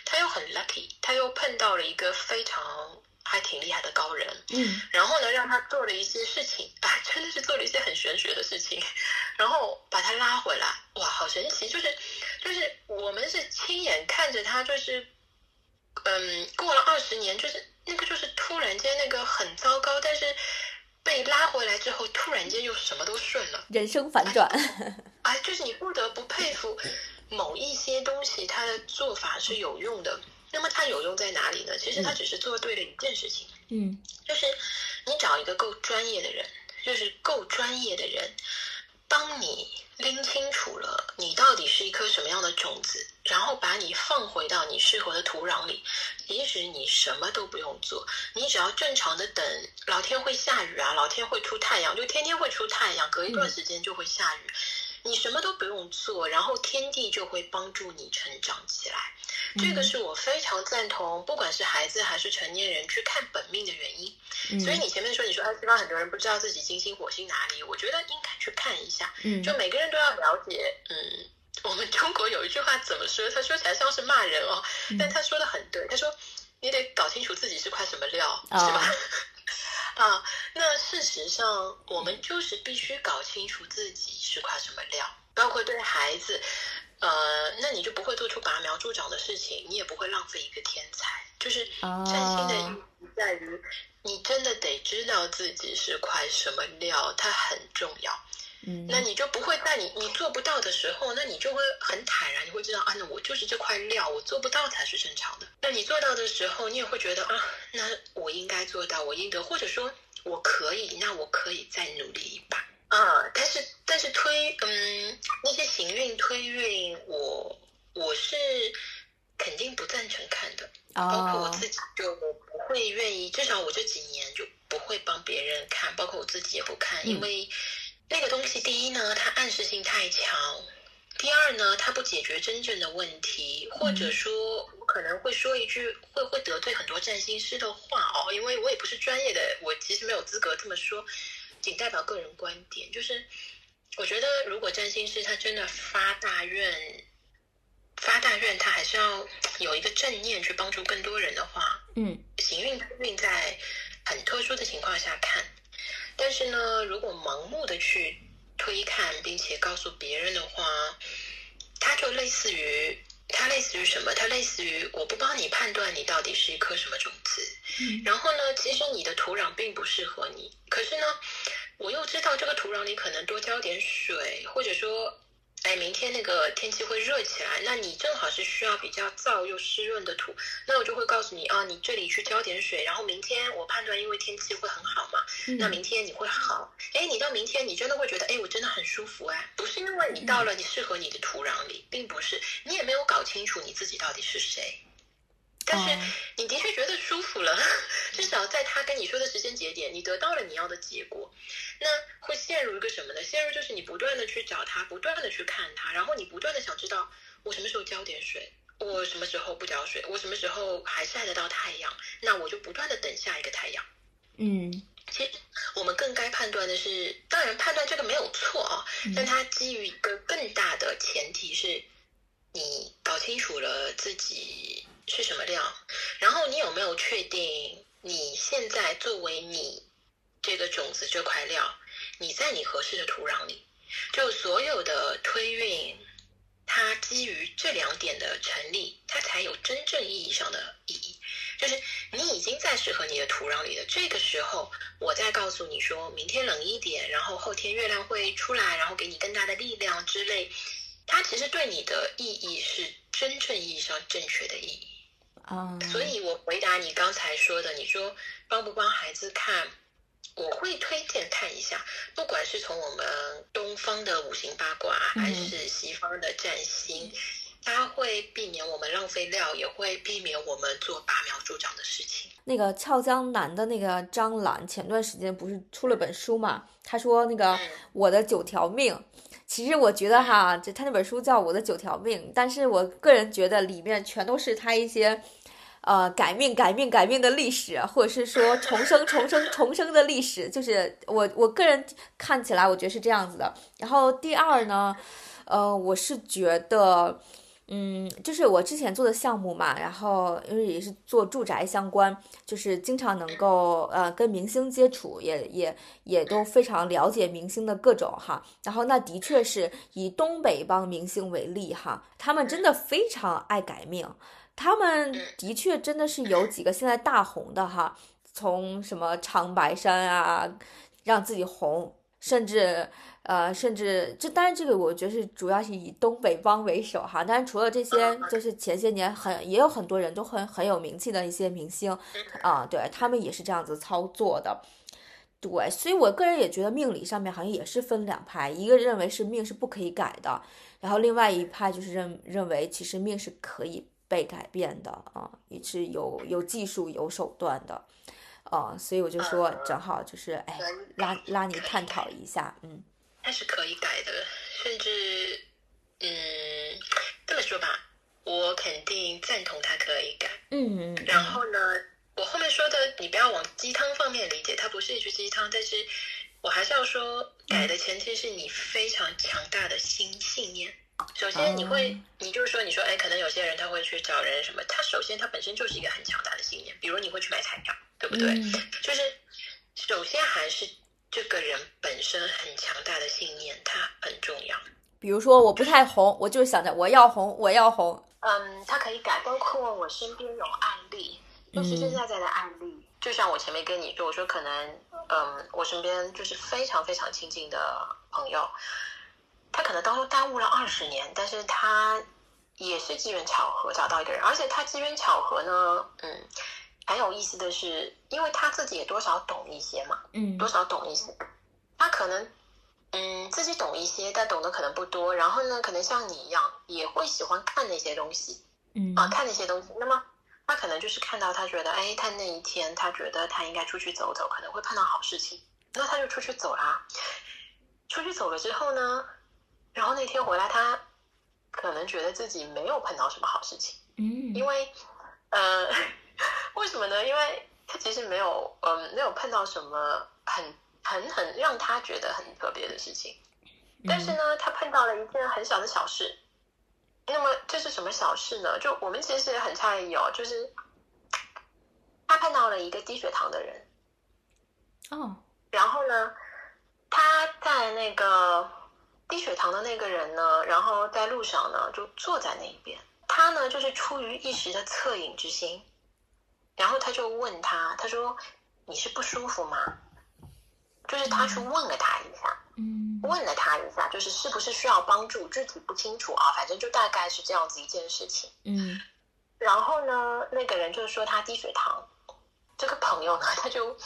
他又很 lucky，他又碰到了一个非常还挺厉害的高人，嗯，然后呢，让他做了一些事情，啊，真的是做了一些很玄学的事情，然后把他拉回来，哇，好神奇，就是就是我们是亲眼看着他，就是嗯，过了二十年，就是。那个就是突然间那个很糟糕，但是被拉回来之后，突然间又什么都顺了，人生反转。哎，就是你不得不佩服某一些东西，他的做法是有用的。那么它有用在哪里呢？其实它只是做对了一件事情。嗯，就是你找一个够专业的人，就是够专业的人。帮你拎清楚了你到底是一颗什么样的种子，然后把你放回到你适合的土壤里。即使你什么都不用做，你只要正常的等老天会下雨啊，老天会出太阳，就天天会出太阳，隔一段时间就会下雨。你什么都不用做，然后天地就会帮助你成长起来。这个是我非常赞同，不管是孩子还是成年人去看本命的原因。所以你前面说，你说哎，西方很多人不知道自己金星火星哪里，我觉得应该去看一下。就每个人都要了解。嗯，我们中国有一句话怎么说？他说起来像是骂人哦，但他说的很对。他说你得搞清楚自己是块什么料，是吧？啊，那事实上，我们就是必须搞清楚自己是块什么料，包括对孩子，呃，那你就不会做出拔苗助长的事情，你也不会浪费一个天才。就是占星的意义在于，你真的得知道自己是块什么料，它很重要。嗯，那你就不会在你你做不到的时候，那你就会很坦然，你会知道啊，那我就是这块料，我做不到才是正常的。那你做到的时候，你也会觉得啊，那我应该做到，我应得，或者说我可以，那我可以再努力一把啊。但是但是推嗯那些行运推运，我我是肯定不赞成看的，包括我自己就我不会愿意，至少我这几年就不会帮别人看，包括我自己也不看，因为。那个东西，第一呢，它暗示性太强；第二呢，它不解决真正的问题，或者说，我可能会说一句会会得罪很多占星师的话哦，因为我也不是专业的，我其实没有资格这么说，仅代表个人观点。就是我觉得，如果占星师他真的发大愿，发大愿，他还是要有一个正念去帮助更多人的话，嗯，行运运在很特殊的情况下看。但是呢，如果盲目的去推看，并且告诉别人的话，它就类似于它类似于什么？它类似于我不帮你判断你到底是一颗什么种子。然后呢，其实你的土壤并不适合你。可是呢，我又知道这个土壤里可能多浇点水，或者说。哎，明天那个天气会热起来，那你正好是需要比较燥又湿润的土，那我就会告诉你啊，你这里去浇点水，然后明天我判断因为天气会很好嘛，那明天你会好。哎，你到明天你真的会觉得，哎，我真的很舒服哎，不是因为你到了你适合你的土壤里，并不是你也没有搞清楚你自己到底是谁。但是你的确觉得舒服了，至少在他跟你说的时间节点，你得到了你要的结果。那会陷入一个什么呢？陷入就是你不断的去找他，不断的去看他，然后你不断的想知道我什么时候浇点水，我什么时候不浇水，我什么时候还晒得到太阳，那我就不断的等下一个太阳。嗯，其实我们更该判断的是，当然判断这个没有错啊，但它基于一个更大的前提是，你搞清楚了自己。是什么料？然后你有没有确定你现在作为你这个种子这块料，你在你合适的土壤里，就所有的推运，它基于这两点的成立，它才有真正意义上的意义。就是你已经在适合你的土壤里了，这个时候我再告诉你说，明天冷一点，然后后天月亮会出来，然后给你更大的力量之类，它其实对你的意义是真正意义上正确的意义。所以，我回答你刚才说的，你说帮不帮孩子看？我会推荐看一下，不管是从我们东方的五行八卦，还是西方的占星，它会避免我们浪费料，也会避免我们做拔苗助长的事情。那个俏江南的那个张兰，前段时间不是出了本书嘛？他说那个我的九条命，其实我觉得哈，就他那本书叫我的九条命，但是我个人觉得里面全都是他一些。呃，改命、改命、改命的历史，或者是说重生、重生、重生的历史，就是我我个人看起来，我觉得是这样子的。然后第二呢，呃，我是觉得，嗯，就是我之前做的项目嘛，然后因为也是做住宅相关，就是经常能够呃跟明星接触，也也也都非常了解明星的各种哈。然后那的确是以东北帮明星为例哈，他们真的非常爱改命。他们的确真的是有几个现在大红的哈，从什么长白山啊，让自己红，甚至呃，甚至这当然这个我觉得是主要是以东北帮为首哈。但是除了这些，就是前些年很也有很多人都很很有名气的一些明星啊，对他们也是这样子操作的。对，所以我个人也觉得命理上面好像也是分两派，一个认为是命是不可以改的，然后另外一派就是认认为其实命是可以。被改变的啊，也是有有技术有手段的，啊，所以我就说正好就是哎，拉拉你探讨一下，嗯，它是可以改的，甚至嗯，这么说吧，我肯定赞同它可以改，嗯，然后呢，我后面说的你不要往鸡汤方面理解，它不是一句鸡汤，但是我还是要说，改的前提是你非常强大的新信念。首先，你会，你就是说，你说，哎，可能有些人他会去找人什么，他首先他本身就是一个很强大的信念，比如你会去买彩票，对不对？就是首先还是这个人本身很强大的信念，它很重要。比如说我不太红，我就想着我要红，我要红。嗯，他可以改，包括我身边有案例，就实实在在的案例，就像我前面跟你说，我说可能，嗯，我身边就是非常非常亲近的朋友。他可能当初耽误了二十年，但是他也是机缘巧合找到一个人，而且他机缘巧合呢，嗯，很有意思的是，因为他自己也多少懂一些嘛，嗯，多少懂一些，他可能嗯自己懂一些，但懂得可能不多，然后呢，可能像你一样也会喜欢看那些东西，嗯。啊看那些东西，那么他可能就是看到他觉得，哎，他那一天他觉得他应该出去走走，可能会碰到好事情，那他就出去走啦，出去走了之后呢？然后那天回来，他可能觉得自己没有碰到什么好事情，嗯，因为，呃，为什么呢？因为他其实没有，嗯，没有碰到什么很很很让他觉得很特别的事情，但是呢，他碰到了一件很小的小事。那么这是什么小事呢？就我们其实也很诧异哦，就是他碰到了一个低血糖的人，哦，然后呢，他在那个。低血糖的那个人呢，然后在路上呢，就坐在那一边。他呢，就是出于一时的恻隐之心，然后他就问他，他说：“你是不舒服吗？”就是他去问了他一下，嗯，问了他一下，就是是不是需要帮助，具体不清楚啊，反正就大概是这样子一件事情。嗯，然后呢，那个人就说他低血糖，这个朋友呢，他就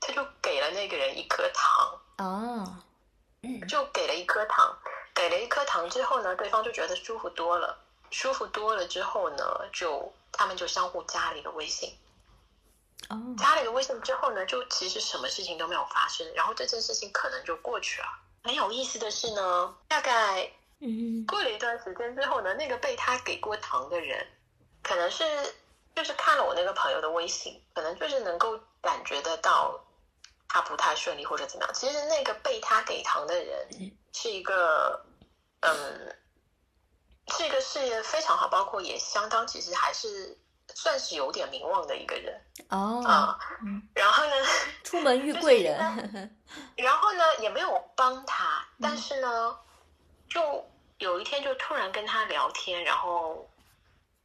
他就给了那个人一颗糖，哦，就给了一颗糖，给了一颗糖之后呢，对方就觉得舒服多了，舒服多了之后呢，就他们就相互加了一个微信。哦，加了一个微信之后呢，就其实什么事情都没有发生，然后这件事情可能就过去了。很有意思的是呢，大概嗯过了一段时间之后呢，那个被他给过糖的人，可能是就是看了我那个朋友的微信，可能就是能够感觉得到他不太顺利或者怎么样。其实那个被他给糖的人是一个，嗯，是一个事业非常好，包括也相当其实还是算是有点名望的一个人哦，啊。嗯，然后呢，出门遇贵人，然后呢也没有帮他，但是呢，就有一天就突然跟他聊天，然后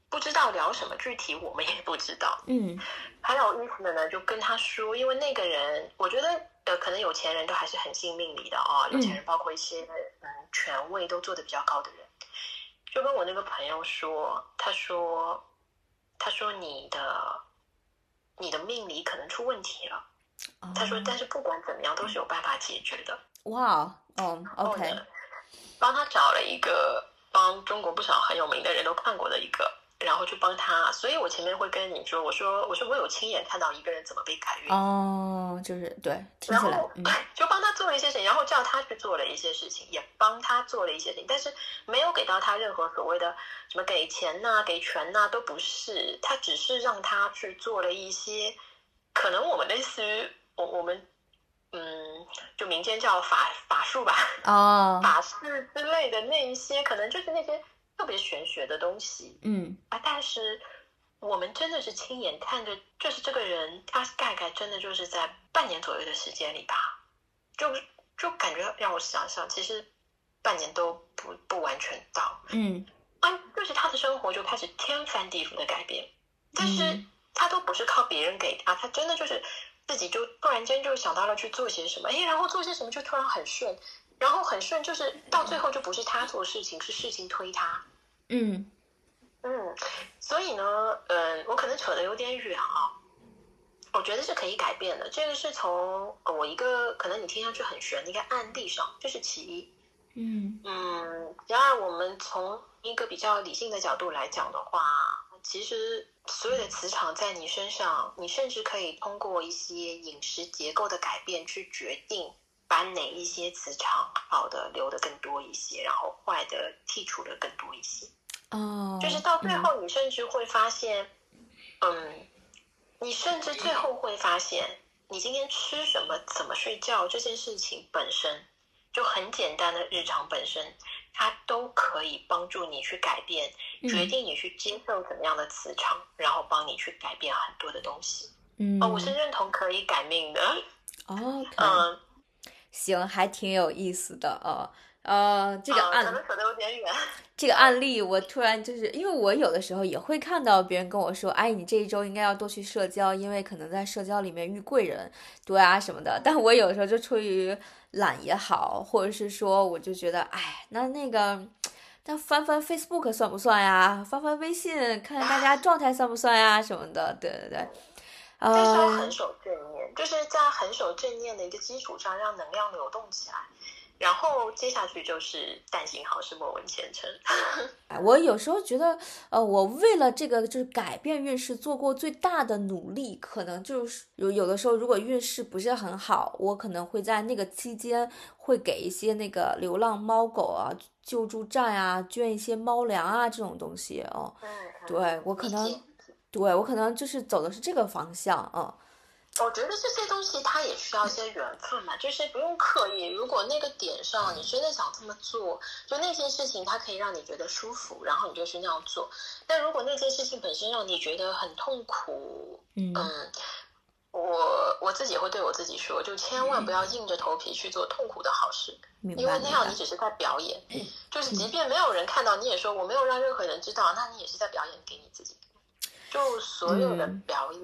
不知道聊什么，具体我们也不知道。嗯还有意思的呢，就跟他说，因为那个人，我觉得呃，可能有钱人都还是很信命理的啊、有钱人包括一些嗯权位都做的比较高的人，就跟我那个朋友说，他说，他说你的你的命理可能出问题了。哦他说，但是不管怎么样，都是有办法解决的。哇哦，，OK，帮他找了一个帮中国不少很有名的人都看过的一个，然后去帮他。所以我前面会跟你说，我说我说我有亲眼看到一个人怎么被改运，哦，就是对，听然后，就帮他做了一些事情，然后叫他去做了一些事情，也帮他做了一些事情，但是没有给到他任何所谓的什么给钱呐、给权呐、都不是，他只是让他去做了一些可能我们类似于我我们嗯，就民间叫法法术吧，哦，法事之类的那一些，可能就是那些特别玄学的东西。嗯。啊。但是我们真的是亲眼看着，就是这个人，他大概真的就是在半年左右的时间里吧，就就感觉让我想想，其实半年都不不完全到嗯。啊，就是他的生活就开始天翻地覆的改变，但是嗯。他都不是靠别人给他，他真的就是自己就突然间就想到了去做些什么，哎，然后做些什么就突然很顺，然后很顺，就是到最后就不是他做事情，是事情推他。嗯嗯，所以呢，嗯，我可能扯得有点远啊。我觉得是可以改变的，这个是从呃我一个可能你听上去很悬的一个案例上，这是其一。嗯嗯，然而我们从一个比较理性的角度来讲的话，其实所有的磁场在你身上，你甚至可以通过一些饮食结构的改变去决定，把哪一些磁场好的留的更多一些，然后坏的剔除的更多一些。哦，就是到最后，你甚至会发现，嗯，你甚至最后会发现，你今天吃什么、怎么睡觉这件事情本身，就很简单的日常本身，它都可以帮助你去改变，嗯决定你去接受怎么样的磁场，然后帮你去改变很多的东西。嗯哦，我是认同可以改命的。OK，嗯，行，还挺有意思的哦。呃，这个啊案。这个案例，我突然就是因为我有的时候也会看到别人跟我说，哎，你这一周应该要多去社交，因为可能在社交里面遇贵人多啊什么的。但我有时候就出于懒也好，或者是说我就觉得，哎，那那个，那翻翻 Facebook 算不算呀？翻翻微信看看大家状态算不算呀？什么的，对对对。这时候呃很，守正念，就是在很守正念的一个基础上，让能量流动起来。然后接下去就是但行好事，莫问前程。哎我有时候觉得，呃，我为了这个就是改变运势做过最大的努力，可能就是有有的时候，如果运势不是很好，我可能会在那个期间会给一些那个流浪猫狗啊救助站啊，捐一些猫粮啊这种东西哦。嗯，对我可能，对我可能就是走的是这个方向，嗯我觉得这些东西它也需要一些缘分嘛，就是不用刻意。如果那个点上你真的想这么做，就那件事情它可以让你觉得舒服，然后你就去那样做。但如果那件事情本身让你觉得很痛苦，嗯嗯，我我自己会对我自己说，就千万不要硬着头皮去做痛苦的好事，明因为那样你只是在表演，就是即便没有人看到，你也说我没有让任何人知道，那你也是在表演给你自己。就所有的嗯表演，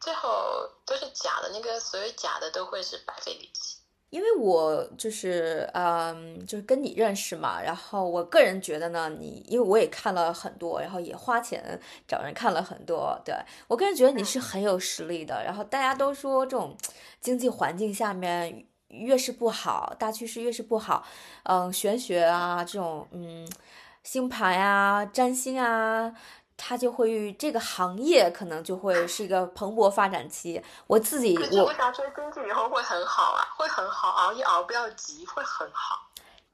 最后都是假的，那个所有假的都会是白费力气。因为我就是嗯，就是跟你认识嘛，然后我个人觉得呢，你因为我也看了很多，然后也花钱找人看了很多，对我个人觉得你是很有实力的。然后大家都说这种经济环境下面越是不好，大趋势越是不好，嗯，玄学啊这种嗯星盘啊、占星啊。它就会这个行业可能就会是一个蓬勃发展期。我自己我为啥说经济以后会很好啊？会很好，熬一熬不要急，会很好。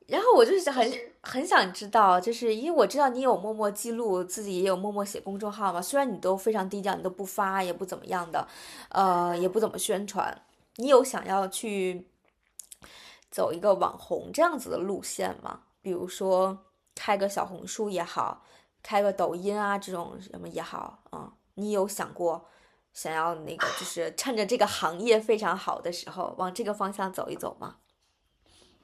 然后我就是很很想知道，就是因为我知道你有默默记录，自己也有默默写公众号嘛。虽然你都非常低调，你都不发，也不怎么样的，呃，也不怎么宣传。你有想要去走一个网红这样子的路线吗？比如说开个小红书也好。开个抖音啊，这种什么也好啊，你有想过想要那个，就是趁着这个行业非常好的时候，往这个方向走一走吗？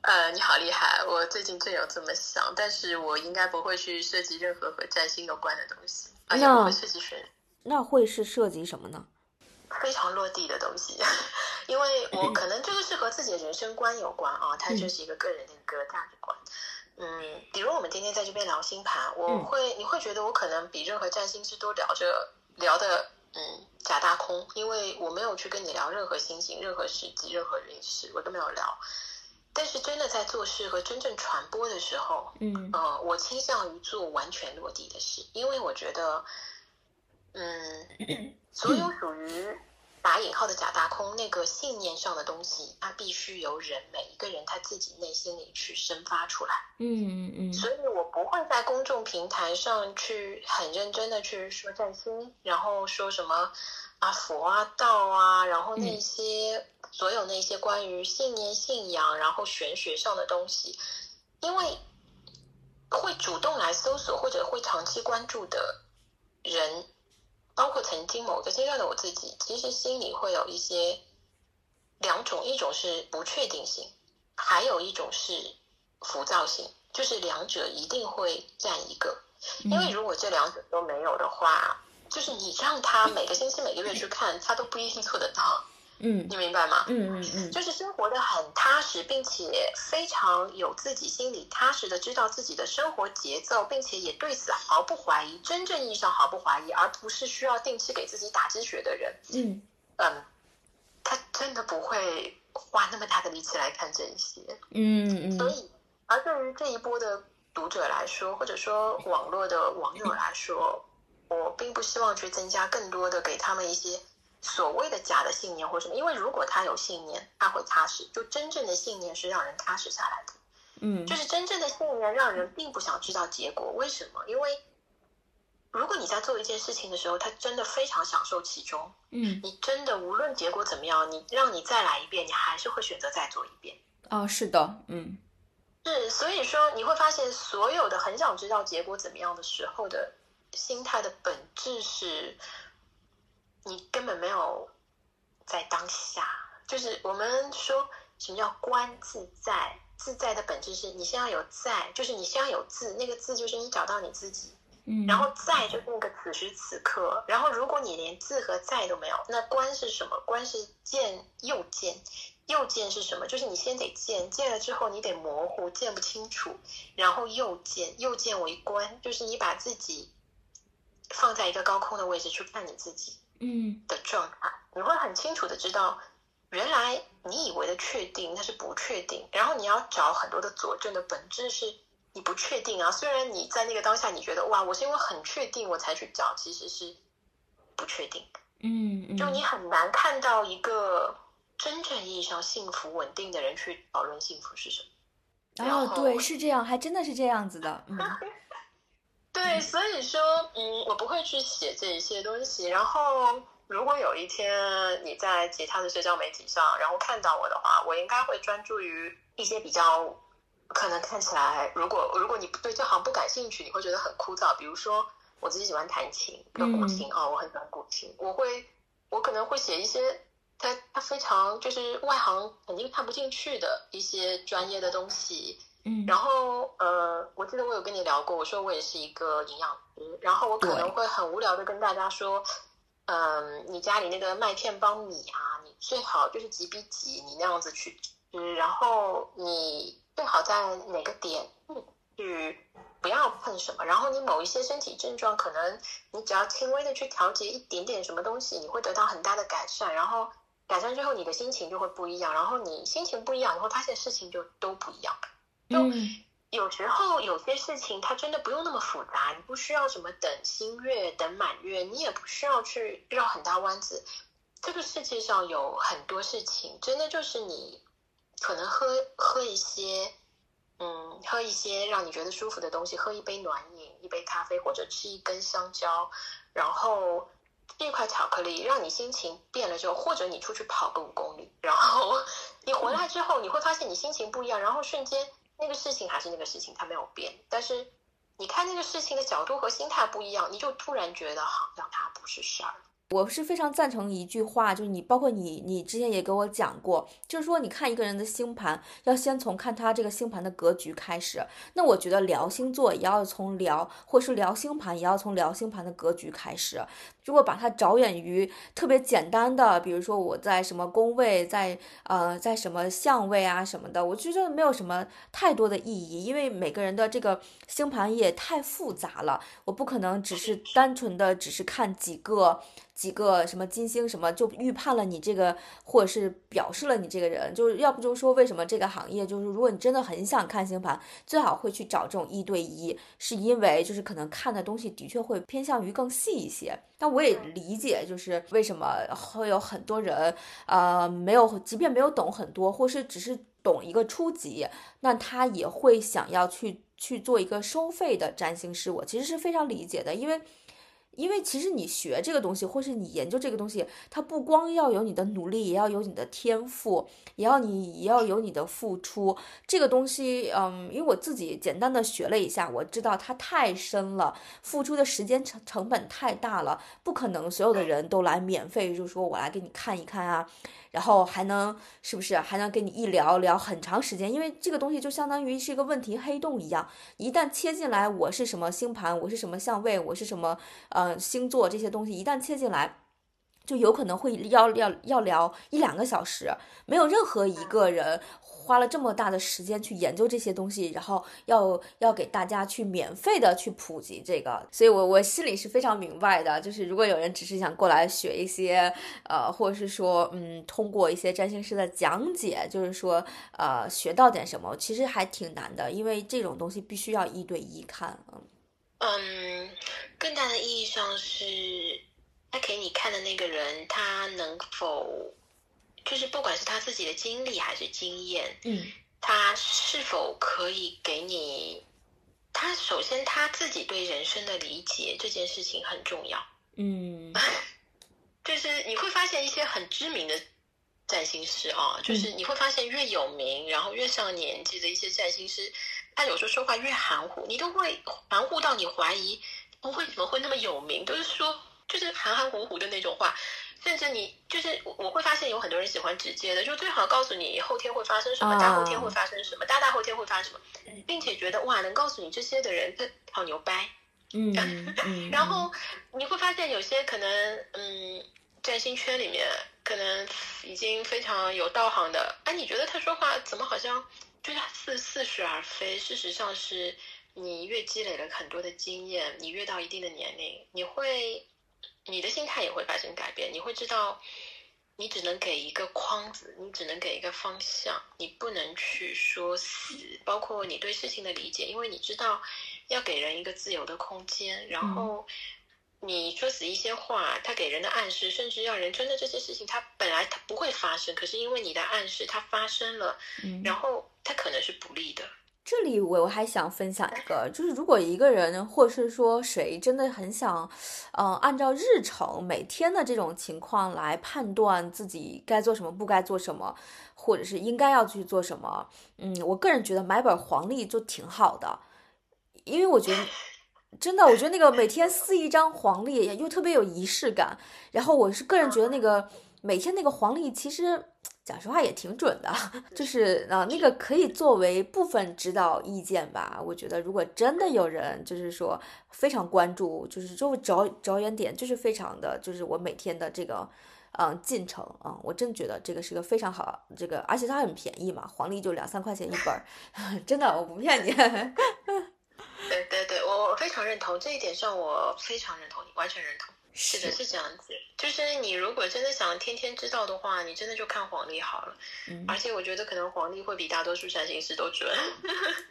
呃，你好厉害，我最近正有这么想，但是我应该不会去设计任何和占星有关的东西，而且不会设计学。那会是涉及什么呢？非常落地的东西，因为我可能这个是和自己的人生观有关啊，它就是一个个人的一个价值观。嗯，比如我们今天在这边聊星盘，我会你会觉得我可能比任何占星师都聊着聊的嗯假大空，因为我没有去跟你聊任何星星、任何时机、任何运势，我都没有聊。但是真的在做事和真正传播的时候，嗯，呃，我倾向于做完全落地的事，因为我觉得，嗯，所有属引号的假大空，那个信念上的东西，它必须由人每一个人他自己内心里去生发出来。嗯嗯嗯。所以我不会在公众平台上去很认真的去说占星，然后说什么啊佛啊道啊，然后那些所有那些关于信念、信仰，然后玄学上的东西，因为会主动来搜索或者会长期关注的人。包括曾经某个阶段的我自己，其实心里会有一些两种，一种是不确定性，还有一种是浮躁性，就是两者一定会占一个。因为如果这两者都没有的话，就是你让他每个星期、每个月去看，他都不一定做得到。嗯，你明白吗？嗯嗯嗯，就是生活的很踏实，并且非常有自己心里踏实的知道自己的生活节奏，并且也对此毫不怀疑，真正意义上毫不怀疑，而不是需要定期给自己打鸡血的人。嗯嗯，他真的不会花那么大的力气来看这一些。嗯嗯。所以，而对于这一波的读者来说，或者说网络的网友来说，我并不希望去增加更多的给他们一些。所谓的假的信念或什么，因为如果他有信念，他会踏实。就真正的信念是让人踏实下来的，嗯，就是真正的信念让人并不想知道结果。为什么？因为如果你在做一件事情的时候，他真的非常享受其中，嗯，你真的无论结果怎么样，你让你再来一遍，你还是会选择再做一遍。哦，是的，嗯，是，所以说你会发现，所有的很想知道结果怎么样的时候的心态的本质是。你根本没有在当下，就是我们说什么叫观自在？自在的本质是你先要有在，就是你先要有自，那个自就是你找到你自己，嗯，然后在就是那个此时此刻，然后如果你连字和在都没有，那观是什么？观是见又见，又见是什么？就是你先得见，见了之后你得模糊，见不清楚，然后又见，又见为观，就是你把自己放在一个高空的位置去看你自己。嗯的状态，你会很清楚的知道，原来你以为的确定那是不确定，然后你要找很多的佐证的本质是你不确定啊。虽然你在那个当下你觉得哇，我是因为很确定我才去找，其实是不确定。嗯，就你很难看到一个真正意义上幸福稳定的人去讨论幸福是什么。哦，对，是这样，还真的是这样子的。嗯。对，所以说，嗯，我不会去写这一些东西。然后，如果有一天你在其他的社交媒体上，然后看到我的话，我应该会专注于一些比较可能看起来，如果如果你对这行不感兴趣，你会觉得很枯燥。比如说，我自己喜欢弹琴，古琴啊，我很喜欢古琴。我会，我可能会写一些他他非常就是外行肯定看不进去的一些专业的东西。嗯，然后呃，我记得我有跟你聊过，我说我也是一个营养师，然后我可能会很无聊的跟大家说，嗯，你家里那个麦片帮米啊，你最好就是几比几，你那样子去吃，然后你最好在哪个点去不要碰什么，然后你某一些身体症状，可能你只要轻微的去调节一点点什么东西，你会得到很大的改善，然后改善之后，你的心情就会不一样，然后你心情不一样，你会发现事情就都不一样，就。有时候有些事情它真的不用那么复杂，你不需要什么等新月、等满月，你也不需要去绕很大弯子。这个世界上有很多事情，真的就是你可能喝喝一些，嗯，喝一些让你觉得舒服的东西，喝一杯暖饮，一杯咖啡，或者吃一根香蕉，然后吃一块巧克力，让你心情变了之后，或者你出去跑个五公里，然后 你回来之后，你会发现你心情不一样，然后瞬间。那个事情还是那个事情，它没有变。但是你看那个事情的角度和心态不一样，你就突然觉得好像它不是事儿。我是非常赞成一句话，就是你包括你，你之前也给我讲过，就是说你看一个人的星盘，要先从看他这个星盘的格局开始。那我觉得聊星座也要从聊，或是聊星盘也要从聊星盘的格局开始。如果把它着眼于特别简单的，比如说我在什么宫位，在呃在什么相位啊什么的，我觉得没有什么太多的意义，因为每个人的这个星盘也太复杂了，我不可能只是单纯的只是看几个。几个什么金星什么就预判了你这个，或者是表示了你这个人，就是要不就是说为什么这个行业就是如果你真的很想看星盘，最好会去找这种一对一，是因为就是可能看的东西的确会偏向于更细一些。但我也理解，就是为什么会有很多人，呃，没有，即便没有懂很多，或是只是懂一个初级，那他也会想要去去做一个收费的占星师。我其实是非常理解的，因为。因为其实你学这个东西，或是你研究这个东西，它不光要有你的努力，也要有你的天赋，也要你也要有你的付出。这个东西，嗯，因为我自己简单的学了一下，我知道它太深了，付出的时间成成本太大了，不可能所有的人都来免费，就是说我来给你看一看啊。然后还能是不是还能跟你一聊聊很长时间？因为这个东西就相当于是一个问题黑洞一样，一旦切进来，我是什么星盘，我是什么相位，我是什么呃星座这些东西，一旦切进来，就有可能会要要要聊一两个小时，没有任何一个人。花了这么大的时间去研究这些东西，然后要要给大家去免费的去普及这个，所以我我心里是非常明白的。就是如果有人只是想过来学一些，呃，或者是说，嗯，通过一些占星师的讲解，就是说，呃，学到点什么，其实还挺难的，因为这种东西必须要一对一看。嗯，嗯更大的意义上是，他给你看的那个人，他能否。就是不管是他自己的经历还是经验，嗯，他是否可以给你？他首先他自己对人生的理解这件事情很重要，嗯，就是你会发现一些很知名的占星师啊，就是你会发现越有名，然后越上年纪的一些占星师，他有时候说话越含糊，你都会含糊到你怀疑，不会怎么会那么有名？都是说就是含含糊糊的那种话。甚至你就是我会发现有很多人喜欢直接的，就最好告诉你后天会发生什么，大后天会发生什么，大大后天会发生什么，并且觉得哇，能告诉你这些的人，他好牛掰。嗯，然后你会发现有些可能，嗯，占星圈里面可能已经非常有道行的，哎，你觉得他说话怎么好像就是似似是而非？事实上是你越积累了很多的经验，你越到一定的年龄，你会。你的心态也会发生改变，你会知道，你只能给一个框子，你只能给一个方向，你不能去说死。包括你对事情的理解，因为你知道要给人一个自由的空间。然后你说死一些话，他给人的暗示，甚至让人真的这些事情，它本来它不会发生，可是因为你的暗示，它发生了，然后它可能是不利的。这里我我还想分享一个，就是如果一个人或是说谁真的很想，嗯，按照日程每天的这种情况来判断自己该做什么、不该做什么，或者是应该要去做什么，嗯，我个人觉得买本黄历就挺好的，因为我觉得真的，我觉得那个每天撕一张黄历又特别有仪式感，然后我是个人觉得那个。每天那个黄历其实讲实话也挺准的，就是啊，那个可以作为部分指导意见吧。我觉得如果真的有人就是说非常关注，就是就着着眼点就是非常的，就是我每天的这个嗯进程啊，我真觉得这个是个非常好，这个而且它很便宜嘛，黄历就两三块钱一本儿，真的我不骗你。对对对，我我非常认同这一点上，我非常认同你，完全认同。是的，是这样子。就是你如果真的想天天知道的话，你真的就看黄历好了。嗯。而且我觉得可能黄历会比大多数占星师都准。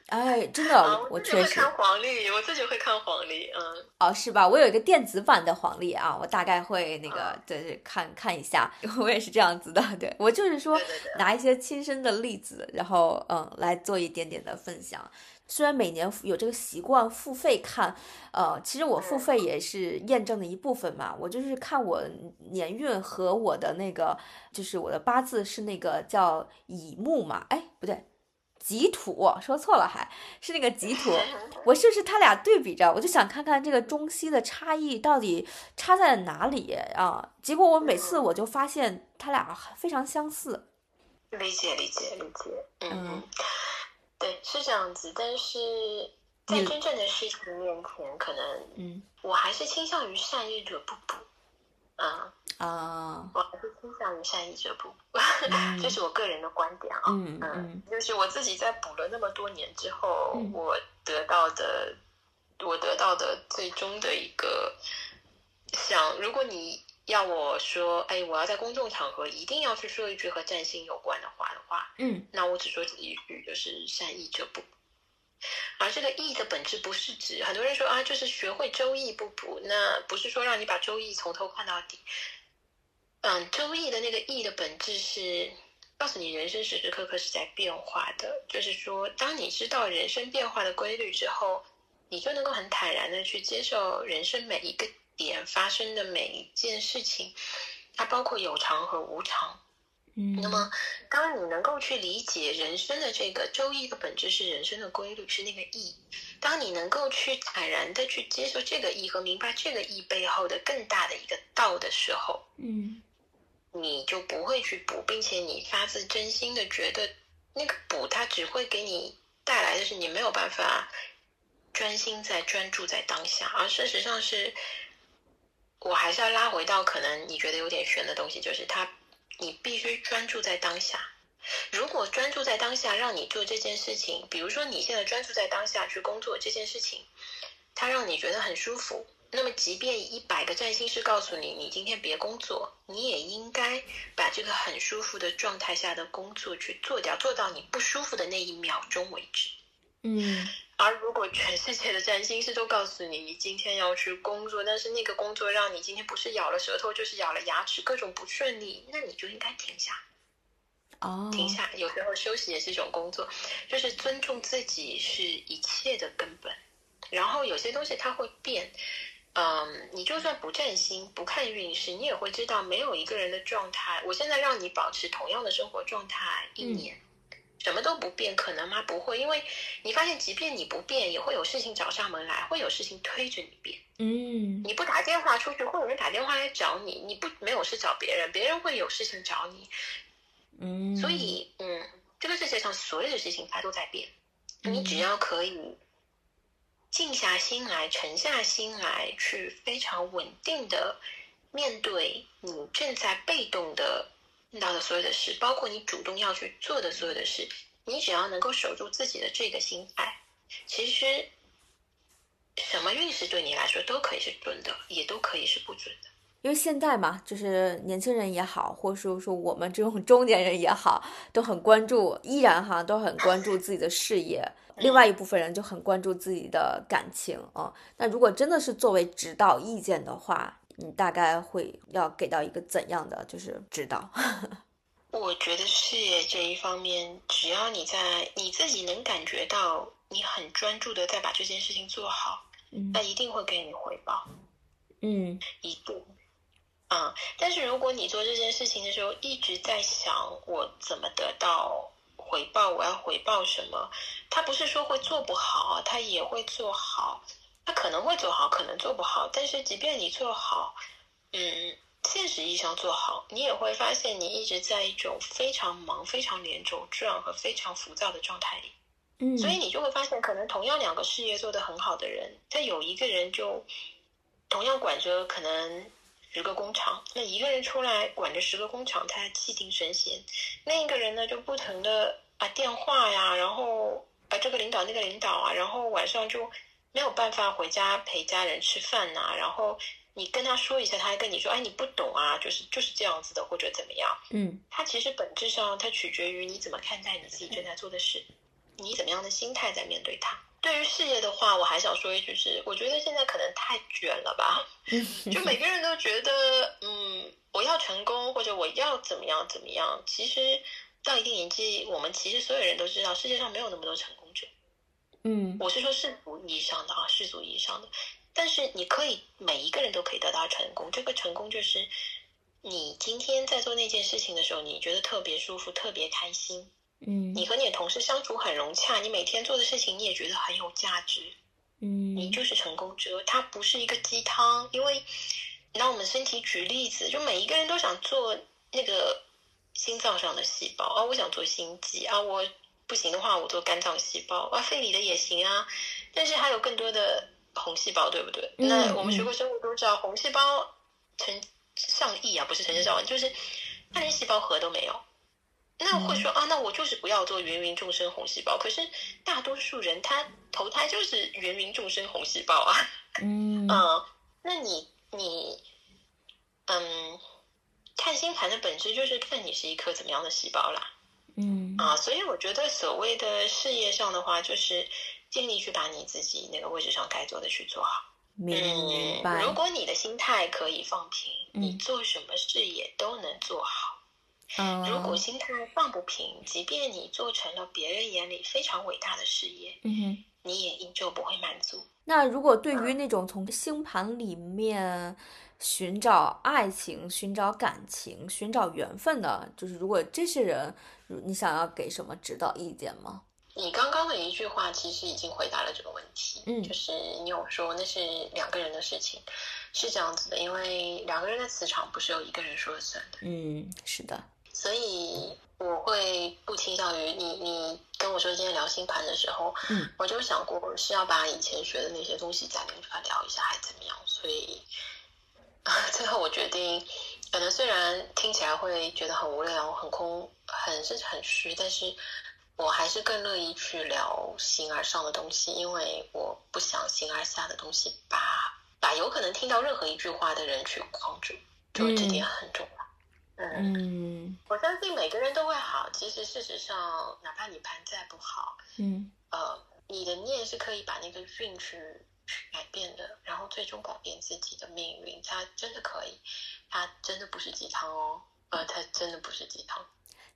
哎，真的，我确实。看黄历，我自己会看黄历，嗯。哦，是吧？我有一个电子版的黄历啊，我大概会那个对对看看一下。我也是这样子的，对我就是说拿一些亲身的例子，然后嗯来做一点点的分享。虽然每年有这个习惯付费看，呃，其实我付费也是验证的一部分嘛。我就是看我年运和我的那个，就是我的八字是那个叫乙木嘛，哎，不对，己土，说错了，还是那个己土。我就是他俩对比着，我就想看看这个中西的差异到底差在哪里啊？结果我每次我就发现他俩非常相似。理解，理解，理解，嗯。对，是这样子，但是在真正的事情面前，可能，嗯，我还是倾向于善意者不补，啊啊，我还是倾向于善意者不补，这是我个人的观点啊，嗯嗯，就是我自己在补了那么多年之后，我得到的，我得到的最终的一个想，如果你。要我说，哎，我要在公众场合一定要去说一句和占星有关的话的话，嗯，那我只说这一句，就是善意者不。而这个易的本质不是指很多人说啊，就是学会周易不补，那不是说让你把周易从头看到底。嗯，周易的那个易的本质是告诉你人生时时刻刻是在变化的，就是说，当你知道人生变化的规律之后，你就能够很坦然的去接受人生每一个。点发生的每一件事情，它包括有常和无常。嗯，那么当你能够去理解人生的这个周易的本质是人生的规律，是那个意。当你能够去坦然的去接受这个意和明白这个意背后的更大的一个道的时候，嗯，你就不会去补，并且你发自真心的觉得那个补，它只会给你带来的是你没有办法专心在专注在当下，而事实上是。我还是要拉回到可能你觉得有点悬的东西，就是他，你必须专注在当下。如果专注在当下，让你做这件事情，比如说你现在专注在当下去工作这件事情，它让你觉得很舒服。那么，即便一百个占星师告诉你，你今天别工作，你也应该把这个很舒服的状态下的工作去做掉，做到你不舒服的那一秒钟为止。嗯。而如果全世界的占星师都告诉你，你今天要去工作，但是那个工作让你今天不是咬了舌头，就是咬了牙齿，各种不顺利，那你就应该停下。哦，停下，有时候休息也是一种工作，就是尊重自己是一切的根本。然后有些东西它会变，嗯，你就算不占星、不看运势，你也会知道，没有一个人的状态。我现在让你保持同样的生活状态一年。什么都不变，可能吗？不会，因为你发现，即便你不变，也会有事情找上门来，会有事情推着你变。嗯，你不打电话出去，会有人打电话来找你；你不没有事找别人，别人会有事情找你。嗯，所以，嗯，这个世界上所有的事情它都在变，你只要可以静下心来、沉下心来，去非常稳定的面对你正在被动的。碰到的所有的事，包括你主动要去做的所有的事，你只要能够守住自己的这个心态，其实什么运势对你来说都可以是准的，也都可以是不准的。因为现在嘛，就是年轻人也好，或者说说我们这种中年人也好，都很关注，依然哈都很关注自己的事业。另外一部分人就很关注自己的感情啊。那如果真的是作为指导意见的话，你大概会要给到一个怎样的就是指导？我觉得事业这一方面，只要你在你自己能感觉到你很专注的在把这件事情做好，那一定会给你回报。嗯，一定。啊，但是如果你做这件事情的时候一直在想我怎么得到回报，我要回报什么？他不是说会做不好，他也会做好。他可能会做好，可能做不好。但是即便你做好，嗯，现实实意义上做好，你也会发现你一直在一种非常忙、非常连轴转和非常浮躁的状态里。嗯，所以你就会发现，可能同样两个事业做得很好的人，他有一个人就同样管着可能十个工厂，那一个人出来管着十个工厂，他气定神闲；另一个人呢，就不停的啊电话呀，然后啊这个领导那个领导啊，然后晚上就没有办法回家陪家人吃饭呐，然后你跟他说一下，他还跟你说，哎，你不懂啊，就是就是这样子的，或者怎么样？嗯，他其实本质上，它取决于你怎么看待你自己正在做的事。你怎么样的心态在面对它？对于事业的话，我还想说一句是，我觉得现在可能太卷了吧。就每个人都觉得，嗯，我要成功或者我要怎么样怎么样。其实到一定年纪，我们其实所有人都知道，世界上没有那么多成功者。嗯，我是说世俗意义上的啊，世俗意义上的。但是你可以，每一个人都可以得到成功。这个成功就是你今天在做那件事情的时候，你觉得特别舒服，特别开心。嗯，你和你的同事相处很融洽，你每天做的事情你也觉得很有价值，嗯，你就是成功者。它不是一个鸡汤，因为拿我们身体举例子，就每一个人都想做那个心脏上的细胞啊，我想做心肌啊，我不行的话我做肝脏细胞啊，肺里的也行啊，但是还有更多的红细胞，对不对？那我们学过生物都知道，红细胞成上亿啊，不是成千上万，就是它连细胞核都没有。那会说啊，那我就是不要做芸芸众生红细胞。可是大多数人他投胎就是芸芸众生红细胞啊。嗯 嗯，那你你嗯，看星盘的本质就是看你是一颗怎么样的细胞啦。嗯啊，所以我觉得所谓的事业上的话，就是尽力去把你自己那个位置上该做的去做好。明白。如果你的心态可以放平，你做什么事业都能做好。如果心态放不平，即便你做成了别人眼里非常伟大的事业，嗯哼，你也依旧不会满足。那如果对于那种从星盘里面寻找爱情、寻找感情、寻找缘分的，就是如果这些人，你想要给什么指导意见吗？你刚刚的一句话其实已经回答了这个问题。嗯，就是你有说那是两个人的事情，是这样子的，因为两个人的磁场不是由一个人说了算的。嗯，是的。所以我会不倾向于你。你跟我说今天聊星盘的时候，嗯，我就想过是要把以前学的那些东西再连出来聊一下，还怎么样？所以 最后我决定，可能虽然听起来会觉得很无聊、很空、很甚至很虚，但是我还是更乐意去聊形而上的东西，因为我不想形而下的东西把把有可能听到任何一句话的人去框住，就这点很重要。嗯，我相信每个人都会好。其实事实上，哪怕你盘再不好，嗯，呃，你的念是可以把那个运去去改变的，然后最终改变自己的命运。它真的可以，它真的不是鸡汤哦，呃，它真的不是鸡汤。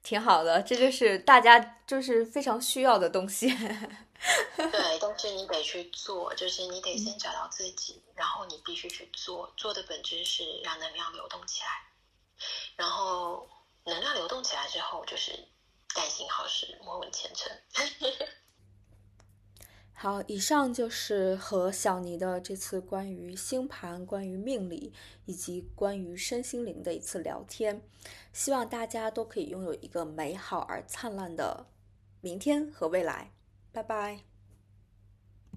挺好的，这就是大家就是非常需要的东西。对，但是你得去做，就是你得先找到自己，然后你必须去做。做的本质是让能量流动起来。然后能量流动起来之后，就是但行好事，莫问前程。好，以上就是和小尼的这次关于星盘、关于命理以及关于身心灵的一次聊天。希望大家都可以拥有一个美好而灿烂的明天和未来。拜拜。